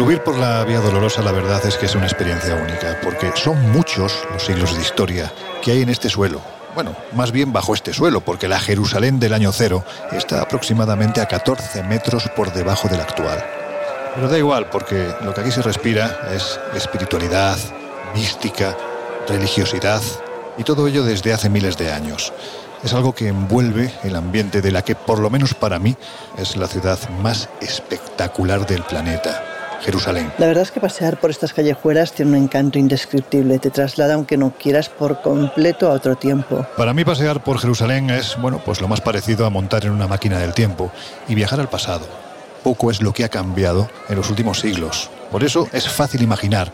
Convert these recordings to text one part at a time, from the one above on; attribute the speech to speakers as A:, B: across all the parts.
A: Subir por la Vía Dolorosa la verdad es que es una experiencia única, porque son muchos los siglos de historia que hay en este suelo. Bueno, más bien bajo este suelo, porque la Jerusalén del año cero está aproximadamente a 14 metros por debajo del actual. Pero da igual, porque lo que aquí se respira es espiritualidad, mística, religiosidad, y todo ello desde hace miles de años. Es algo que envuelve el ambiente de la que, por lo menos para mí, es la ciudad más espectacular del planeta. Jerusalén.
B: La verdad es que pasear por estas callejuelas tiene un encanto indescriptible, te traslada aunque no quieras por completo a otro tiempo.
A: Para mí pasear por Jerusalén es, bueno, pues lo más parecido a montar en una máquina del tiempo y viajar al pasado. Poco es lo que ha cambiado en los últimos siglos. Por eso es fácil imaginar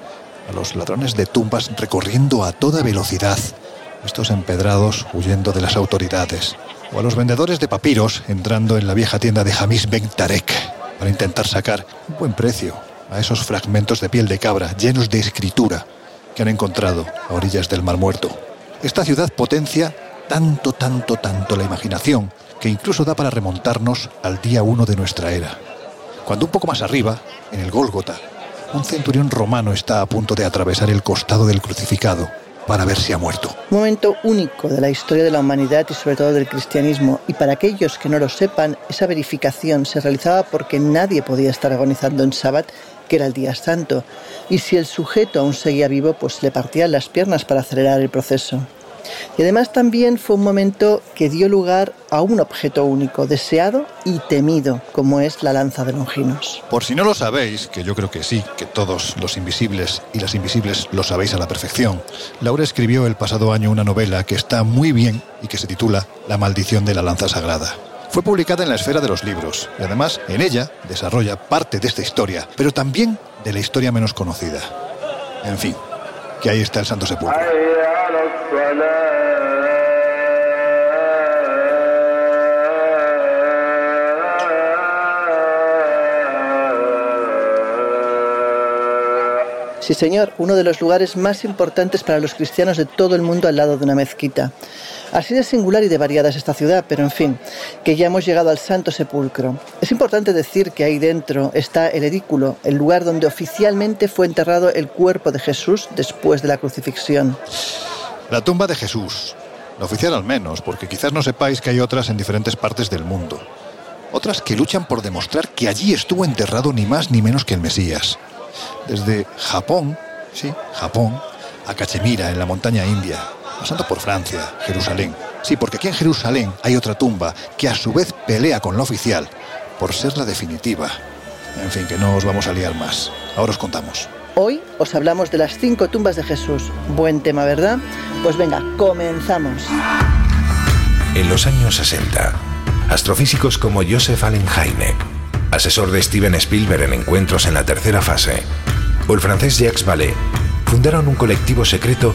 A: a los ladrones de tumbas recorriendo a toda velocidad, estos empedrados huyendo de las autoridades, o a los vendedores de papiros entrando en la vieja tienda de Hamis Ben Tarek para intentar sacar un buen precio a esos fragmentos de piel de cabra llenos de escritura que han encontrado a orillas del Mar Muerto. Esta ciudad potencia tanto, tanto, tanto la imaginación que incluso da para remontarnos al día uno de nuestra era. Cuando un poco más arriba, en el Gólgota, un centurión romano está a punto de atravesar el costado del crucificado para ver si ha muerto.
B: Un momento único de la historia de la humanidad y sobre todo del cristianismo. Y para aquellos que no lo sepan, esa verificación se realizaba porque nadie podía estar agonizando en sábado que era el día santo, y si el sujeto aún seguía vivo, pues le partían las piernas para acelerar el proceso. Y además también fue un momento que dio lugar a un objeto único, deseado y temido, como es la lanza de Longinos.
A: Por si no lo sabéis, que yo creo que sí, que todos los invisibles y las invisibles lo sabéis a la perfección, Laura escribió el pasado año una novela que está muy bien y que se titula La maldición de la lanza sagrada. Fue publicada en la esfera de los libros y además en ella desarrolla parte de esta historia, pero también de la historia menos conocida. En fin, que ahí está el Santo Sepulcro.
B: Sí, señor, uno de los lugares más importantes para los cristianos de todo el mundo al lado de una mezquita. Así de singular y de variada es esta ciudad, pero en fin, que ya hemos llegado al Santo Sepulcro. Es importante decir que ahí dentro está el edículo, el lugar donde oficialmente fue enterrado el cuerpo de Jesús después de la crucifixión.
A: La tumba de Jesús, la oficial al menos, porque quizás no sepáis que hay otras en diferentes partes del mundo. Otras que luchan por demostrar que allí estuvo enterrado ni más ni menos que el Mesías desde Japón, sí, Japón, a Cachemira, en la montaña india, pasando por Francia, Jerusalén. Sí, porque aquí en Jerusalén hay otra tumba que a su vez pelea con la oficial por ser la definitiva. En fin, que no os vamos a liar más. Ahora os contamos.
B: Hoy os hablamos de las cinco tumbas de Jesús. Buen tema, ¿verdad? Pues venga, comenzamos.
C: En los años 60, astrofísicos como Joseph Allen Hynek asesor de Steven Spielberg en encuentros en la tercera fase, o el francés Jacques Vallée, fundaron un colectivo secreto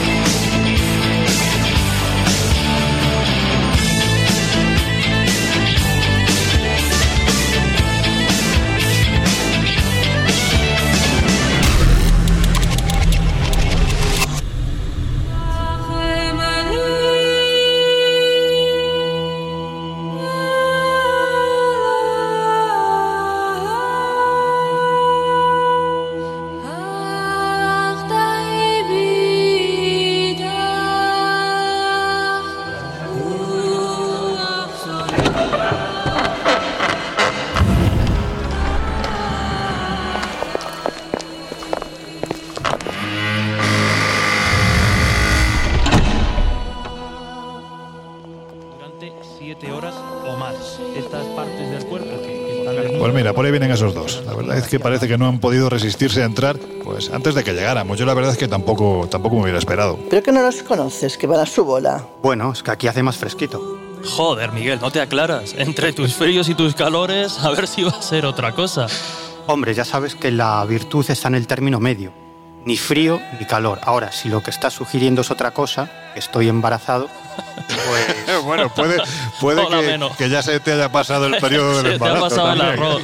A: Que parece que no han podido resistirse a entrar pues antes de que llegáramos. Yo la verdad es que tampoco, tampoco me hubiera esperado.
B: Pero que no los conoces, que van a su bola.
D: Bueno, es que aquí hace más fresquito.
E: Joder, Miguel, no te aclaras. Entre tus fríos y tus calores, a ver si va a ser otra cosa.
D: Hombre, ya sabes que la virtud está en el término medio. Ni frío ni calor. Ahora, si lo que estás sugiriendo es otra cosa, que estoy embarazado, pues...
A: bueno, puede, puede que, que, ya se te haya pasado el periodo del embarazo.
E: Se te ha pasado el arroz.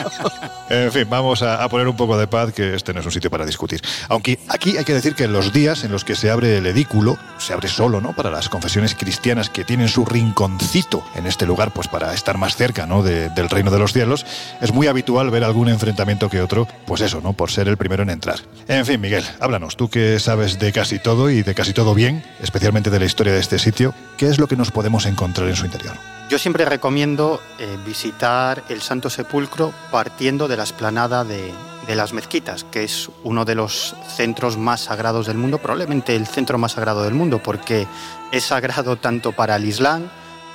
A: en fin, vamos a, a, poner un poco de paz, que este no es un sitio para discutir. Aunque aquí hay que decir que en los días en los que se abre el edículo, se abre solo, ¿no? Para las confesiones cristianas que tienen su rinconcito en este lugar, pues para estar más cerca, ¿no? De, del reino de los cielos, es muy habitual ver algún enfrentamiento que otro, pues eso, ¿no? Por ser el primero en entrar. En fin, Miguel, háblanos, tú que sabes de casi todo y de casi todo bien, especialmente de la historia de este sitio, ¿qué es lo que nos podemos encontrar en su interior?
D: Yo siempre recomiendo eh, visitar el Santo Sepulcro partiendo de la esplanada de, las mezquitas, que es uno de los centros más sagrados del mundo, probablemente el centro más sagrado del mundo, porque es sagrado tanto para el Islam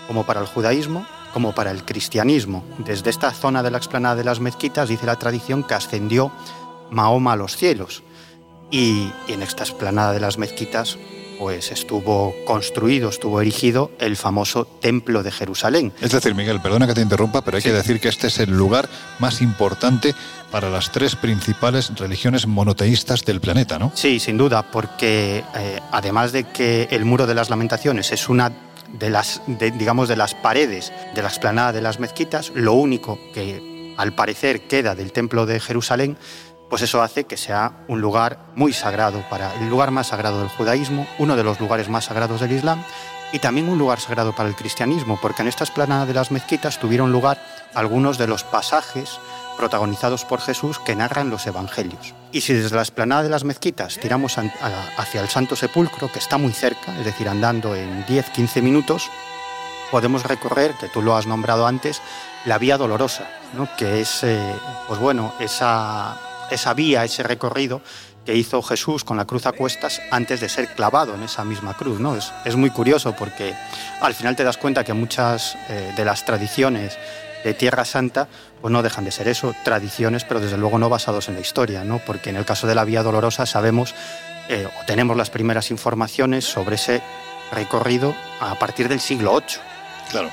D: como para el judaísmo, como para el cristianismo. Desde esta zona de la explanada de las mezquitas dice la tradición que ascendió Mahoma a los cielos. Y en esta explanada de las mezquitas pues estuvo construido, estuvo erigido el famoso Templo de Jerusalén.
A: Es decir, Miguel, perdona que te interrumpa, pero hay sí. que decir que este es el lugar más importante para las tres principales religiones monoteístas del planeta, ¿no?
D: Sí, sin duda, porque eh, además de que el Muro de las Lamentaciones es una de las, de, digamos, de las paredes de la explanada de las mezquitas, lo único que al parecer queda del Templo de Jerusalén pues eso hace que sea un lugar muy sagrado para el lugar más sagrado del judaísmo, uno de los lugares más sagrados del Islam y también un lugar sagrado para el cristianismo, porque en esta esplanada de las mezquitas tuvieron lugar algunos de los pasajes protagonizados por Jesús que narran los evangelios. Y si desde la esplanada de las mezquitas tiramos hacia el Santo Sepulcro, que está muy cerca, es decir, andando en 10-15 minutos, podemos recorrer, que tú lo has nombrado antes, la Vía Dolorosa, ¿no? que es, eh, pues bueno, esa esa vía, ese recorrido que hizo Jesús con la cruz a cuestas antes de ser clavado en esa misma cruz. ¿no? Es, es muy curioso porque al final te das cuenta que muchas eh, de las tradiciones de Tierra Santa pues no dejan de ser eso, tradiciones, pero desde luego no basados en la historia, ¿no? porque en el caso de la Vía Dolorosa sabemos eh, o tenemos las primeras informaciones sobre ese recorrido a partir del siglo VIII.
A: Claro.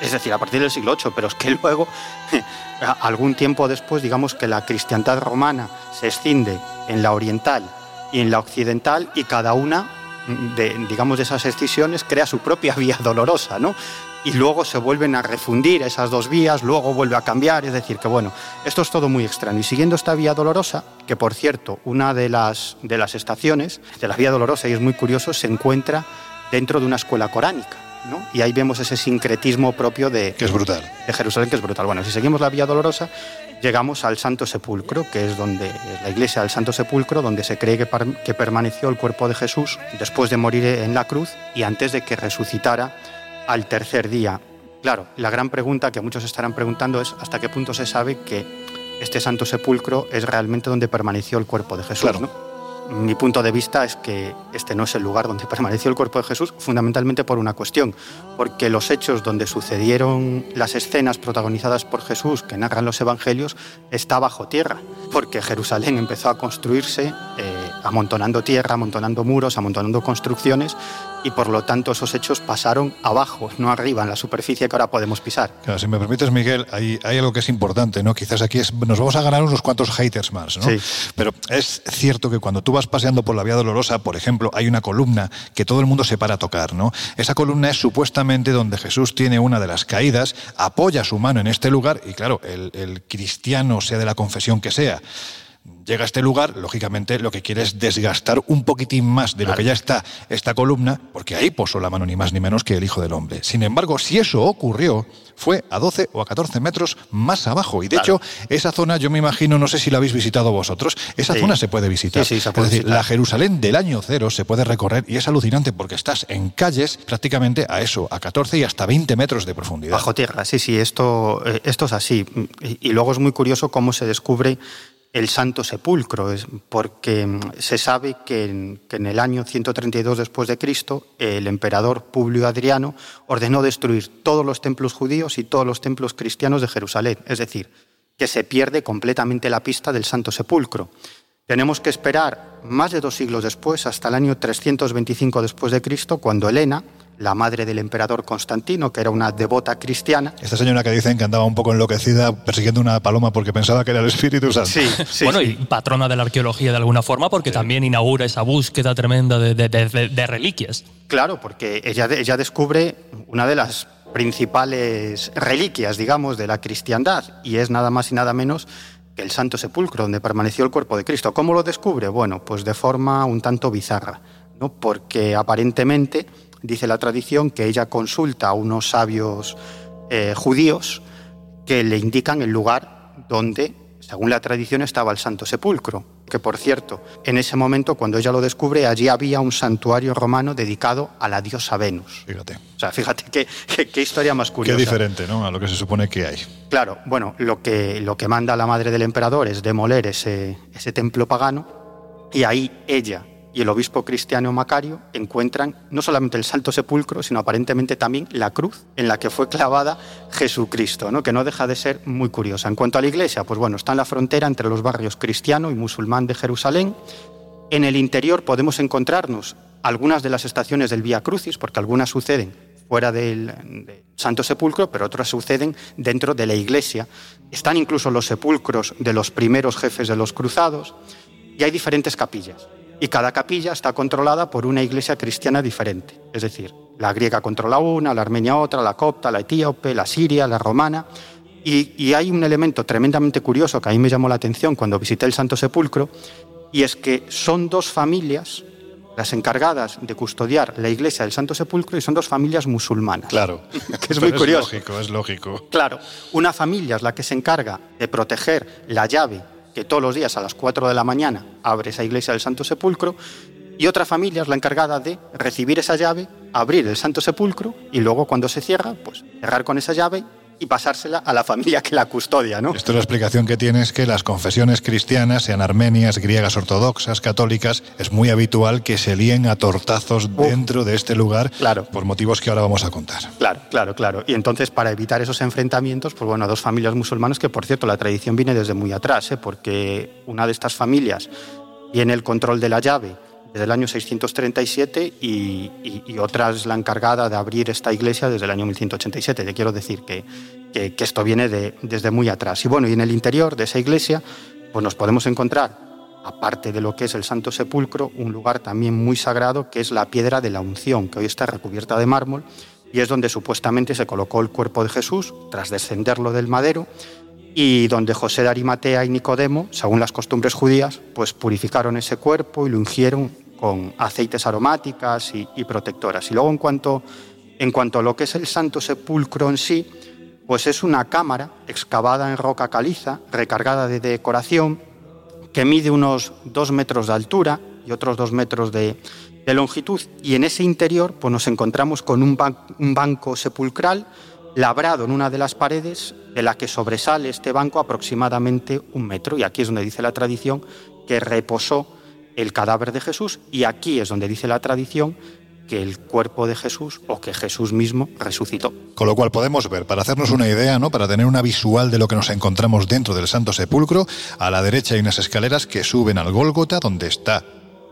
D: Es decir, a partir del siglo VIII, pero es que luego, algún tiempo después, digamos que la cristiandad romana se escinde en la oriental y en la occidental y cada una de, digamos, de esas escisiones crea su propia vía dolorosa, ¿no? Y luego se vuelven a refundir esas dos vías, luego vuelve a cambiar, es decir, que bueno, esto es todo muy extraño. Y siguiendo esta vía dolorosa, que por cierto, una de las, de las estaciones de la vía dolorosa, y es muy curioso, se encuentra dentro de una escuela coránica. ¿No? Y ahí vemos ese sincretismo propio de,
A: que es brutal.
D: de Jerusalén, que es brutal. Bueno, si seguimos la Vía Dolorosa, llegamos al Santo Sepulcro, que es donde la iglesia del Santo Sepulcro, donde se cree que, que permaneció el cuerpo de Jesús después de morir en la cruz y antes de que resucitara al tercer día. Claro, la gran pregunta que muchos estarán preguntando es hasta qué punto se sabe que este Santo Sepulcro es realmente donde permaneció el cuerpo de Jesús.
A: Claro.
D: ¿no? Mi punto de vista es que este no es el lugar donde permaneció el cuerpo de Jesús, fundamentalmente por una cuestión, porque los hechos donde sucedieron las escenas protagonizadas por Jesús que narran los evangelios está bajo tierra, porque Jerusalén empezó a construirse eh, amontonando tierra, amontonando muros, amontonando construcciones y por lo tanto esos hechos pasaron abajo, no arriba, en la superficie que ahora podemos pisar.
A: Claro, si me permites, Miguel, hay, hay algo que es importante, ¿no? Quizás aquí es, nos vamos a ganar unos cuantos haters más, ¿no?
D: Sí.
A: Pero es cierto que cuando tú vas paseando por la Vía Dolorosa, por ejemplo, hay una columna que todo el mundo se para a tocar, ¿no? Esa columna es supuestamente donde Jesús tiene una de las caídas, apoya su mano en este lugar y claro, el, el cristiano, sea de la confesión que sea, llega a este lugar, lógicamente lo que quiere es desgastar un poquitín más de lo que ya está esta columna, porque ahí posó la mano ni más ni menos que el Hijo del Hombre. Sin embargo, si eso ocurrió, fue a 12 o a 14 metros más abajo. Y de claro. hecho, esa zona, yo me imagino, no sé si la habéis visitado vosotros, esa sí. zona se puede visitar.
D: Sí, sí, se puede
A: es decir,
D: visitar.
A: la Jerusalén del año cero se puede recorrer y es alucinante porque estás en calles prácticamente a eso, a 14 y hasta 20 metros de profundidad.
D: Bajo tierra, sí, sí, esto, eh, esto es así. Y, y luego es muy curioso cómo se descubre el Santo Sepulcro, porque mm, se sabe que en, el año 132 después de Cristo el emperador Publio Adriano ordenó destruir todos los templos judíos y todos los templos cristianos de Jerusalén, es decir, que se pierde completamente la pista del Santo Sepulcro. Tenemos que esperar más de dos siglos después, hasta el año 325 después de Cristo, cuando Helena, la madre del emperador Constantino, que era una devota cristiana.
A: Esta señora que dicen que andaba un poco enloquecida persiguiendo una paloma porque pensaba que era el Espíritu Santo.
E: Sí, sí Bueno, y patrona de la arqueología de alguna forma porque también inaugura esa búsqueda tremenda de, reliquias.
D: Claro, porque ella, ella descubre una de las principales reliquias, digamos, de la cristiandad y es nada más y nada menos que el Santo Sepulcro, donde permaneció el cuerpo de Cristo. ¿Cómo lo descubre? Bueno, pues de forma un tanto bizarra, ¿no? porque aparentemente dice la tradición que ella consulta a unos sabios eh, judíos que le indican el lugar donde, según la tradición, estaba el Santo Sepulcro. Que por cierto, en ese momento, cuando ella lo descubre, allí había un santuario romano dedicado a la diosa Venus.
A: Fíjate.
D: O sea, fíjate qué, historia más curiosa.
A: Qué diferente, ¿no? A lo que se supone que hay.
D: Claro, bueno, lo que, lo que manda la madre del emperador es demoler ese, ese templo pagano y ahí ella y el obispo cristiano Macario encuentran no solamente el Santo Sepulcro, sino aparentemente también la cruz en la que fue clavada Jesucristo, que no deja de ser muy curiosa. En cuanto a la iglesia, pues bueno, está en la frontera entre los barrios cristiano y musulmán de Jerusalén. En el interior podemos encontrarnos algunas de las estaciones del Vía Crucis, porque algunas suceden fuera del, del, Santo Sepulcro, pero otras suceden dentro de la iglesia. Están incluso los sepulcros de los primeros jefes de los cruzados y hay diferentes capillas y cada capilla está controlada por una iglesia cristiana diferente. Es decir, la griega controla una, la armenia otra, la copta, la etíope, la siria, la romana. Y, hay un elemento tremendamente curioso que a mí me llamó la atención cuando visité el Santo Sepulcro, y es que son dos familias las encargadas de custodiar la iglesia del Santo Sepulcro y son dos familias musulmanas.
A: Claro,
D: que es muy curioso.
A: Es lógico, es lógico.
D: Claro, una familia es la que se encarga de proteger la llave que todos los días a las 4 de la mañana abre esa iglesia del Santo Sepulcro, y otra familia es la encargada de recibir esa llave, abrir el Santo Sepulcro y luego cuando se cierra, pues cerrar con esa llave y pasársela a la familia que la custodia, ¿no?
A: Esto es la explicación que tiene es que las confesiones cristianas, sean armenias, griegas ortodoxas, católicas, es muy habitual que se líen a tortazos dentro de este lugar
D: claro.
A: por motivos que ahora vamos a contar.
D: Claro, claro, claro. Y entonces para evitar esos enfrentamientos, pues bueno, dos familias musulmanas que por cierto la tradición viene desde muy atrás, ¿eh? porque una de estas familias tiene el control de la llave desde el año 637 y, y, otra es la encargada de abrir esta iglesia desde el año 1187. Te quiero decir que, que, esto viene de, desde muy atrás. Y bueno, y en el interior de esa iglesia pues nos podemos encontrar, aparte de lo que es el Santo Sepulcro, un lugar también muy sagrado que es la piedra de la unción, que hoy está recubierta de mármol y es donde supuestamente se colocó el cuerpo de Jesús tras descenderlo del madero y donde José de Arimatea y Nicodemo, según las costumbres judías, pues purificaron ese cuerpo y lo ungieron con aceites aromáticas y, protectoras. Y luego en cuanto, en cuanto a lo que es el Santo Sepulcro en sí, pues es una cámara excavada en roca caliza, recargada de decoración, que mide unos dos metros de altura y otros dos metros de, longitud. Y en ese interior pues nos encontramos con un banco sepulcral labrado en una de las paredes de la que sobresale este banco aproximadamente un metro. Y aquí es donde dice la tradición que reposó el cadáver de Jesús y aquí es donde dice la tradición que el cuerpo de Jesús o que Jesús mismo resucitó.
A: Con lo cual podemos ver, para hacernos una idea, ¿no? para tener una visual de lo que nos encontramos dentro del Santo Sepulcro, a la derecha hay unas escaleras que suben al Gólgota, donde está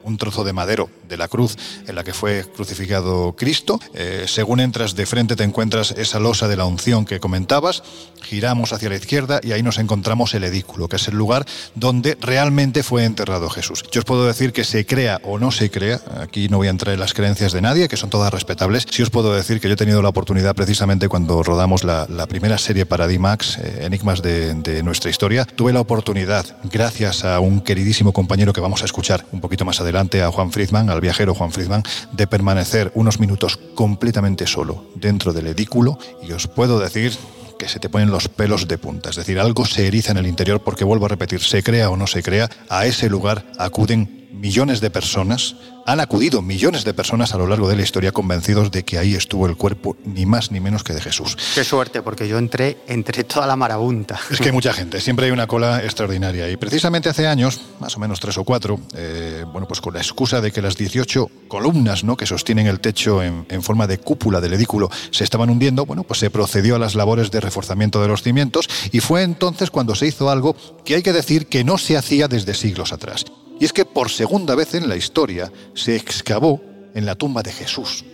A: un trozo de madero de la cruz en la que fue crucificado Cristo. Eh, según entras de frente te encuentras esa losa de la unción que comentabas, giramos hacia la izquierda y ahí nos encontramos el edículo, que es el lugar donde realmente fue enterrado Jesús. Yo os puedo decir que se crea o no se crea, aquí no voy a entrar en las creencias de nadie, que son todas respetables, sí os puedo decir que yo he tenido la oportunidad precisamente cuando rodamos la, primera serie para D-Max, eh, Enigmas de, de nuestra historia, tuve la oportunidad, gracias a un queridísimo compañero que vamos a escuchar un poquito más adelante, a Juan Friedman, al viajero Juan Friedman, de permanecer unos minutos completamente solo dentro del edículo y os puedo decir que se te ponen los pelos de punta. Es decir, algo se eriza en el interior porque, vuelvo a repetir, se crea o no se crea, a ese lugar acuden millones de personas, han acudido millones de personas a lo largo de la historia convencidos de que ahí estuvo el cuerpo ni más ni menos que de Jesús.
D: Qué suerte, porque yo entré entre toda la marabunta.
A: Es que hay mucha gente, siempre hay una cola extraordinaria. Y precisamente hace años, más o menos tres o cuatro, eh, bueno, pues con la excusa de que las 18 columnas ¿no? que sostienen el techo en, en forma de cúpula del edículo se estaban hundiendo, bueno, pues se procedió a las labores de reforzamiento de los cimientos y fue entonces cuando se hizo algo que hay que decir que no se hacía desde siglos atrás. Y es que por segunda vez en la historia se excavó en la tumba de Jesús.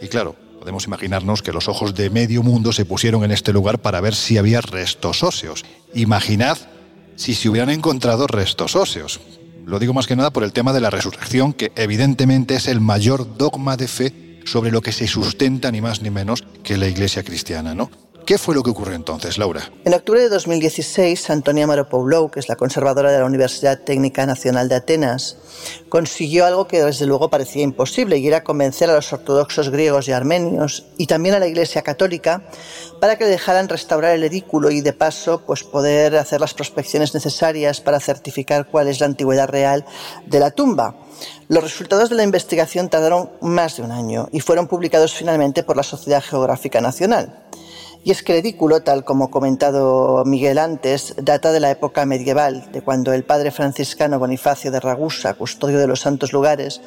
A: Y claro, podemos imaginarnos que los ojos de medio mundo se pusieron en este lugar para ver si había restos óseos. Imaginad si se hubieran encontrado restos óseos. Lo digo más que nada por el tema de la resurrección, que evidentemente es el mayor dogma de fe sobre lo que se sustenta ni más ni menos que la iglesia cristiana, ¿no? ¿Qué fue lo que ocurrió entonces, Laura?
B: En octubre de 2016, Antonia Maropoulou, que es la conservadora de la Universidad Técnica Nacional de Atenas, consiguió algo que desde luego parecía imposible y era convencer a los ortodoxos griegos y armenios y también a la Iglesia Católica para que dejaran restaurar el edículo y de paso pues poder hacer las prospecciones necesarias para certificar cuál es la antigüedad real de la tumba. Los resultados de la investigación tardaron más de un año y fueron publicados finalmente por la Sociedad Geográfica Nacional. Y es que el edículo, tal como comentado Miguel antes, data de la época medieval, de cuando el padre franciscano Bonifacio de Ragusa, custodio de los santos lugares,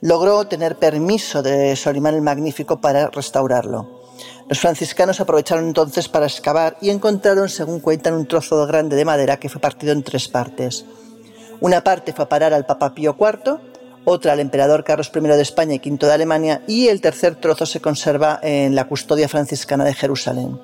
B: logró tener permiso de Solimán el Magnífico para restaurarlo. Los franciscanos aprovecharon entonces para excavar y encontraron, según cuentan, un trozo grande de madera que fue partido en tres partes. Una parte fue a parar al Papa Pío IV, otra al emperador Carlos I de España y V de Alemania, y el tercer trozo se conserva en la custodia franciscana de Jerusalén.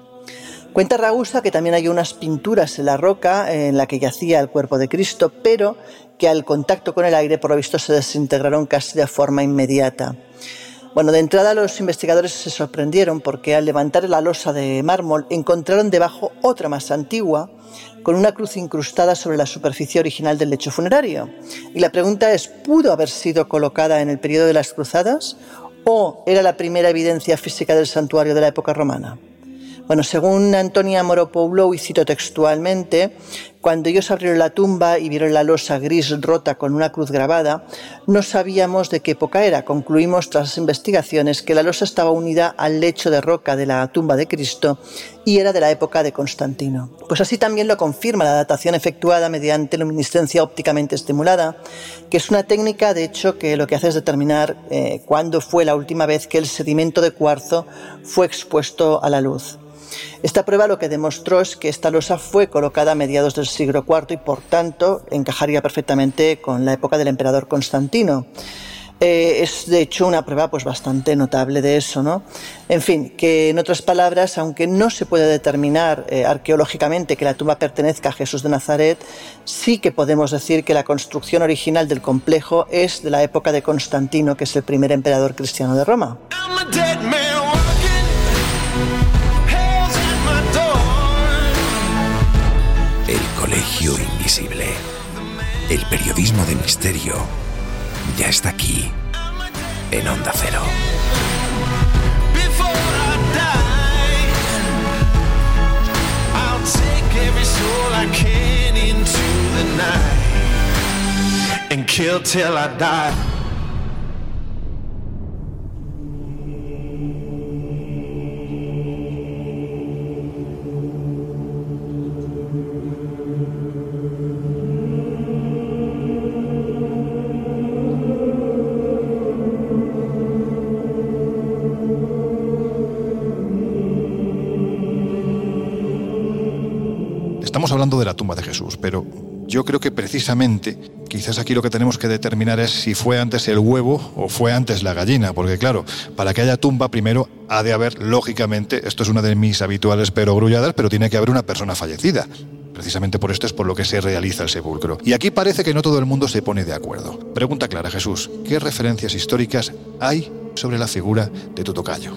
B: Cuenta Ragusa que también hay unas pinturas en la roca en la que yacía el cuerpo de Cristo, pero que al contacto con el aire, por lo visto, se desintegraron casi de forma inmediata. Bueno, de entrada los investigadores se sorprendieron porque al levantar la losa de mármol encontraron debajo otra más antigua, con una cruz incrustada sobre la superficie original del lecho funerario. Y la pregunta es, ¿pudo haber sido colocada en el periodo de las cruzadas o era la primera evidencia física del santuario de la época romana? Bueno, según Antonia Moropoulou, y cito textualmente, cuando ellos abrieron la tumba y vieron la losa gris rota con una cruz grabada, no sabíamos de qué época era. Concluimos tras las investigaciones que la losa estaba unida al lecho de roca de la tumba de Cristo y era de la época de Constantino. Pues así también lo confirma la datación efectuada mediante luminiscencia ópticamente estimulada, que es una técnica, de hecho, que lo que hace es determinar eh, cuándo fue la última vez que el sedimento de cuarzo fue expuesto a la luz. Esta prueba lo que demostró es que esta losa fue colocada a mediados del siglo IV y por tanto encajaría perfectamente con la época del emperador Constantino. Eh, es de hecho una prueba pues bastante notable de eso, ¿no? En fin, que en otras palabras, aunque no se puede determinar eh, arqueológicamente que la tumba pertenezca a Jesús de Nazaret, sí que podemos decir que la construcción original del complejo es de la época de Constantino, que es el primer emperador cristiano de Roma.
C: Colegio Invisible. El periodismo de misterio ya está aquí, en Onda Cero. and kill till I die.
A: Hablando de la tumba de Jesús, pero yo creo que precisamente, quizás aquí lo que tenemos que determinar es si fue antes el huevo o fue antes la gallina, porque claro, para que haya tumba primero ha de haber, lógicamente, esto es una de mis habituales pero grulladas, pero tiene que haber una persona fallecida. Precisamente por esto es por lo que se realiza el sepulcro. Y aquí parece que no todo el mundo se pone de acuerdo. Pregunta clara, Jesús, ¿qué referencias históricas hay sobre la figura de tu tocayo?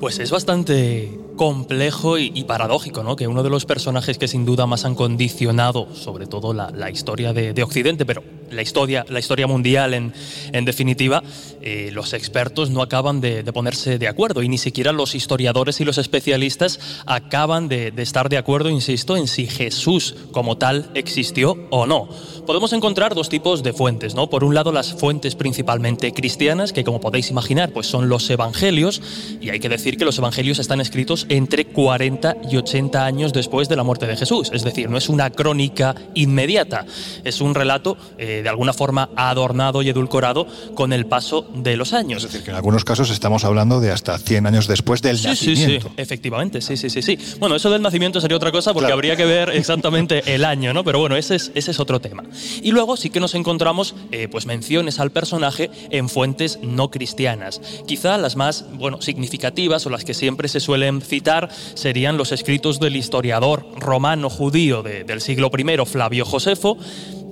E: Pues es bastante complejo y, paradójico, ¿no? Que uno de los personajes que sin duda más han condicionado, sobre todo la, historia de, Occidente, pero la historia, la historia mundial en, en definitiva, eh, los expertos no acaban de, ponerse de acuerdo y ni siquiera los historiadores y los especialistas acaban de, de estar de acuerdo, insisto, en si Jesús como tal existió o no. Podemos encontrar dos tipos de fuentes, ¿no? Por un lado las fuentes principalmente cristianas, que como podéis imaginar, pues son los evangelios, y hay que decir que los evangelios están escritos entre 40 y 80 años después de la muerte de Jesús, es decir, no es una crónica inmediata, es un relato eh, de alguna forma adornado y edulcorado con el paso de los años.
A: Es decir, que en algunos casos estamos hablando de hasta 100 años después del nacimiento.
E: Sí, sí, efectivamente, sí, sí, sí, sí. Bueno, eso del nacimiento sería otra cosa porque habría que ver exactamente el año, ¿no? Pero bueno, ese es, ese es otro tema. Y luego sí que nos encontramos eh, pues menciones al personaje en fuentes no cristianas. Quizá las más bueno, significativas o las que siempre se suelen citar serían los escritos del historiador romano judío del siglo I, Flavio Josefo,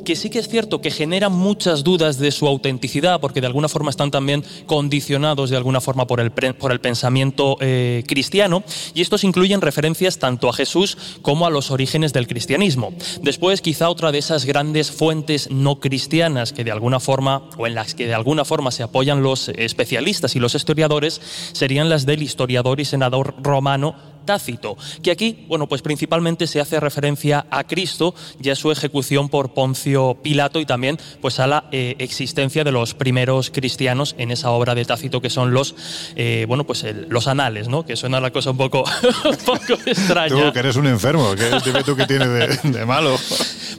E: que sí que es cierto que generan muchas dudas de su autenticidad, porque de alguna forma están también condicionados de alguna forma por el, por el pensamiento eh, cristiano, y estos incluyen referencias tanto a Jesús como a los orígenes del cristianismo. Después, quizá otra de esas grandes fuentes no cristianas que de alguna forma, o en las que de alguna forma se apoyan los especialistas y los historiadores, serían las del historiador y senador romano Tácito, que aquí, bueno, pues principalmente se hace referencia a Cristo y a su ejecución por Poncio Pilato y también pues a la eh, existencia de los primeros cristianos en esa obra de Tácito que son los, eh, bueno, pues los anales, ¿no? Que suena la cosa un poco, un poco extraña.
A: Tú que eres un enfermo, ¿qué tú que tienes de, malo?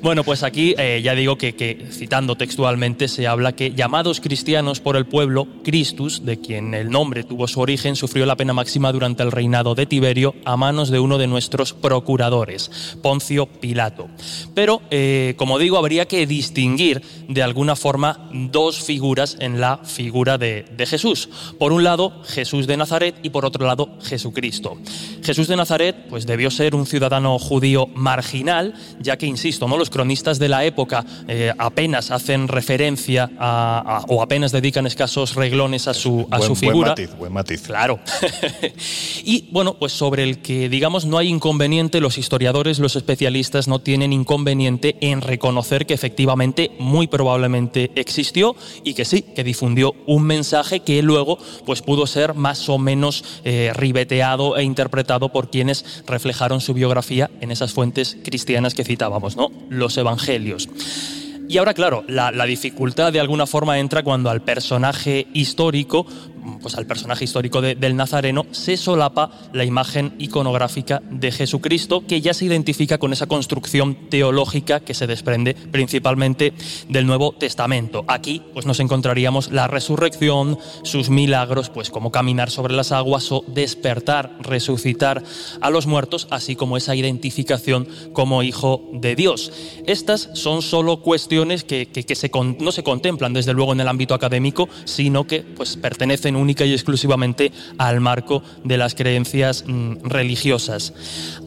E: Bueno, pues aquí eh, ya digo que, que, citando textualmente se habla que llamados cristianos por el pueblo, Christus, de quien el nombre tuvo su origen, sufrió la pena máxima durante el reinado de Tiberio a manos de uno de nuestros procuradores, Poncio Pilato. Pero, eh, como digo, habría que distinguir de alguna forma dos figuras en la figura de, Jesús. Por un lado, Jesús de Nazaret y por otro lado, Jesucristo. Jesús de Nazaret pues, debió ser un ciudadano judío marginal, ya que, insisto, ¿no? los cronistas de la época eh, apenas hacen referencia o apenas dedican escasos reglones a su, a su figura.
A: Buen matiz, buen matiz.
E: Claro. y bueno, pues sobre el que, digamos, no hay inconveniente, los historiadores, los especialistas no tienen inconveniente en reconocer que efectivamente, muy probablemente existió y que sí, que difundió un mensaje que luego pues, pudo ser más o menos eh, ribeteado e interpretado por quienes reflejaron su biografía en esas fuentes cristianas que citábamos, ¿no? Los evangelios. Y ahora, claro, la, la, dificultad de alguna forma entra cuando al personaje histórico pues al personaje histórico del Nazareno, se solapa la imagen iconográfica de Jesucristo, que ya se identifica con esa construcción teológica que se desprende principalmente del Nuevo Testamento. Aquí pues nos encontraríamos la resurrección, sus milagros, pues como caminar sobre las aguas o despertar, resucitar a los muertos, así como esa identificación como hijo de Dios. Estas son solo cuestiones que, se no se contemplan desde luego en el ámbito académico, sino que pues pertenecen única y exclusivamente al marco de las creencias mm, religiosas.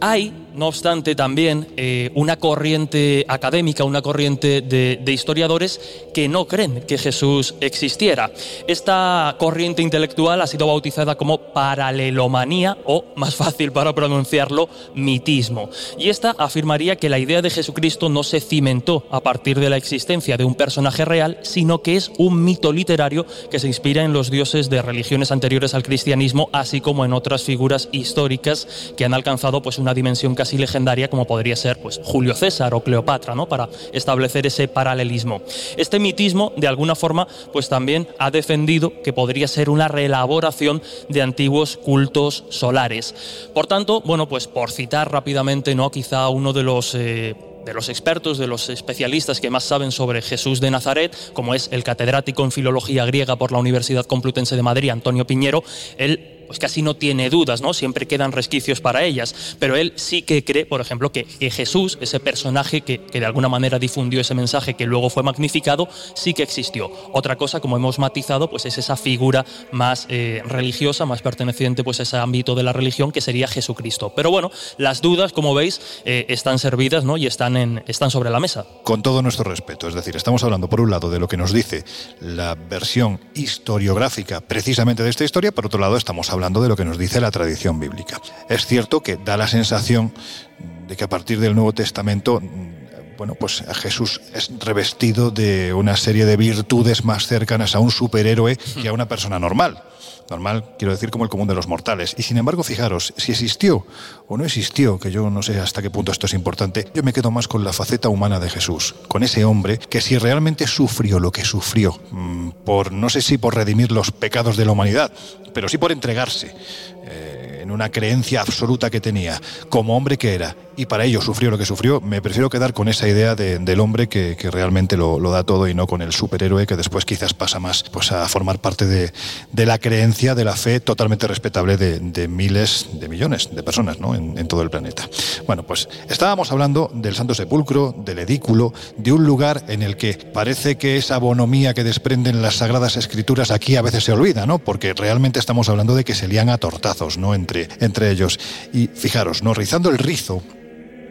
E: Hay no obstante, también eh, una corriente académica, una corriente de, historiadores que no creen que Jesús existiera. Esta corriente intelectual ha sido bautizada como paralelomanía o, más fácil para pronunciarlo, mitismo. Y esta afirmaría que la idea de Jesucristo no se cimentó a partir de la existencia de un personaje real, sino que es un mito literario que se inspira en los dioses de religiones anteriores al cristianismo, así como en otras figuras históricas que han alcanzado pues, una dimensión casi y legendaria como podría ser pues, Julio César o Cleopatra, ¿no? para establecer ese paralelismo. Este mitismo, de alguna forma, pues también ha defendido que podría ser una reelaboración de antiguos cultos solares. Por tanto, bueno, pues por citar rápidamente, ¿no? quizá uno de los... Eh, de los expertos, de los especialistas que más saben sobre Jesús de Nazaret, como es el catedrático en filología griega por la Universidad Complutense de Madrid, Antonio Piñero, él pues casi no tiene dudas, ¿no? Siempre quedan resquicios para ellas. Pero él sí que cree, por ejemplo, que, Jesús, ese personaje que, de alguna manera difundió ese mensaje que luego fue magnificado, sí que existió. Otra cosa, como hemos matizado, pues es esa figura más eh, religiosa, más perteneciente pues, a ese ámbito de la religión, que sería Jesucristo. Pero bueno, las dudas, como veis, eh, están servidas ¿no? y están, en, están sobre la mesa.
A: Con todo nuestro respeto, es decir, estamos hablando, por un lado, de lo que nos dice la versión historiográfica precisamente de esta historia, por otro lado, estamos hablando hablando de lo que nos dice la tradición bíblica. Es cierto que da la sensación de que a partir del Nuevo Testamento bueno, pues Jesús es revestido de una serie de virtudes más cercanas a un superhéroe que a una persona normal. Normal, quiero decir, como el común de los mortales. Y sin embargo, fijaros, si existió o no existió, que yo no sé hasta qué punto esto es importante, yo me quedo más con la faceta humana de Jesús, con ese hombre que si realmente sufrió lo que sufrió, mm, por no sé si por redimir los pecados de la humanidad, pero sí por entregarse. Eh, en una creencia absoluta que tenía, como hombre que era, y para ello sufrió lo que sufrió, me prefiero quedar con esa idea del hombre que, realmente lo, da todo y no con el superhéroe que después quizás pasa más pues, a formar parte de, la creencia, de la fe totalmente respetable de, miles de millones de personas ¿no? en, todo el planeta. Bueno, pues estábamos hablando del Santo Sepulcro, del edículo, de un lugar en el que parece que esa bonomía que desprenden las sagradas escrituras aquí a veces se olvida, ¿no? Porque realmente estamos hablando de que se lían a tortazos, ¿no? Entre entre, ellos. Y fijaros, ¿no? rizando el rizo,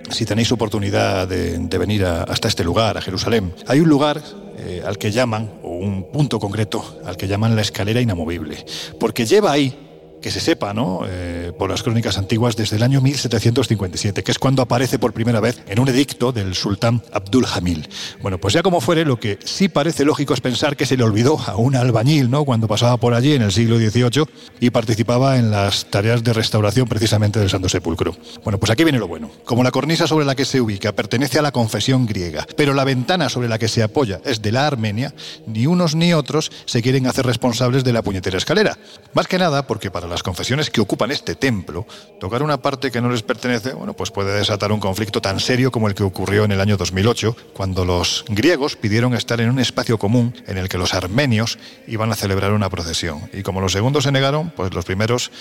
A: si tenéis oportunidad de, venir hasta este lugar, a Jerusalén, hay un lugar eh, al que llaman, o un punto concreto, al que llaman la escalera inamovible, porque lleva ahí que se sepa, ¿no? Eh, por las crónicas antiguas, desde el año 1757, que es cuando aparece por primera vez en un edicto del sultán Abdul Hamil. Bueno, pues ya como fuere, lo que sí parece lógico es pensar que se le olvidó a un albañil, ¿no? Cuando pasaba por allí en el siglo XVIII y participaba en las tareas de restauración precisamente del Santo Sepulcro. Bueno, pues aquí viene lo bueno. Como la cornisa sobre la que se ubica pertenece a la confesión griega, pero la ventana sobre la que se apoya es de la Armenia, ni unos ni otros se quieren hacer responsables de la puñetera escalera. Más que nada porque para la las confesiones que ocupan este templo, tocar una parte que no les pertenece, bueno, pues puede desatar un conflicto tan serio como el que ocurrió en el año 2008, cuando los griegos pidieron estar en un espacio común en el que los armenios iban a celebrar una procesión. Y como los segundos se negaron, pues los primeros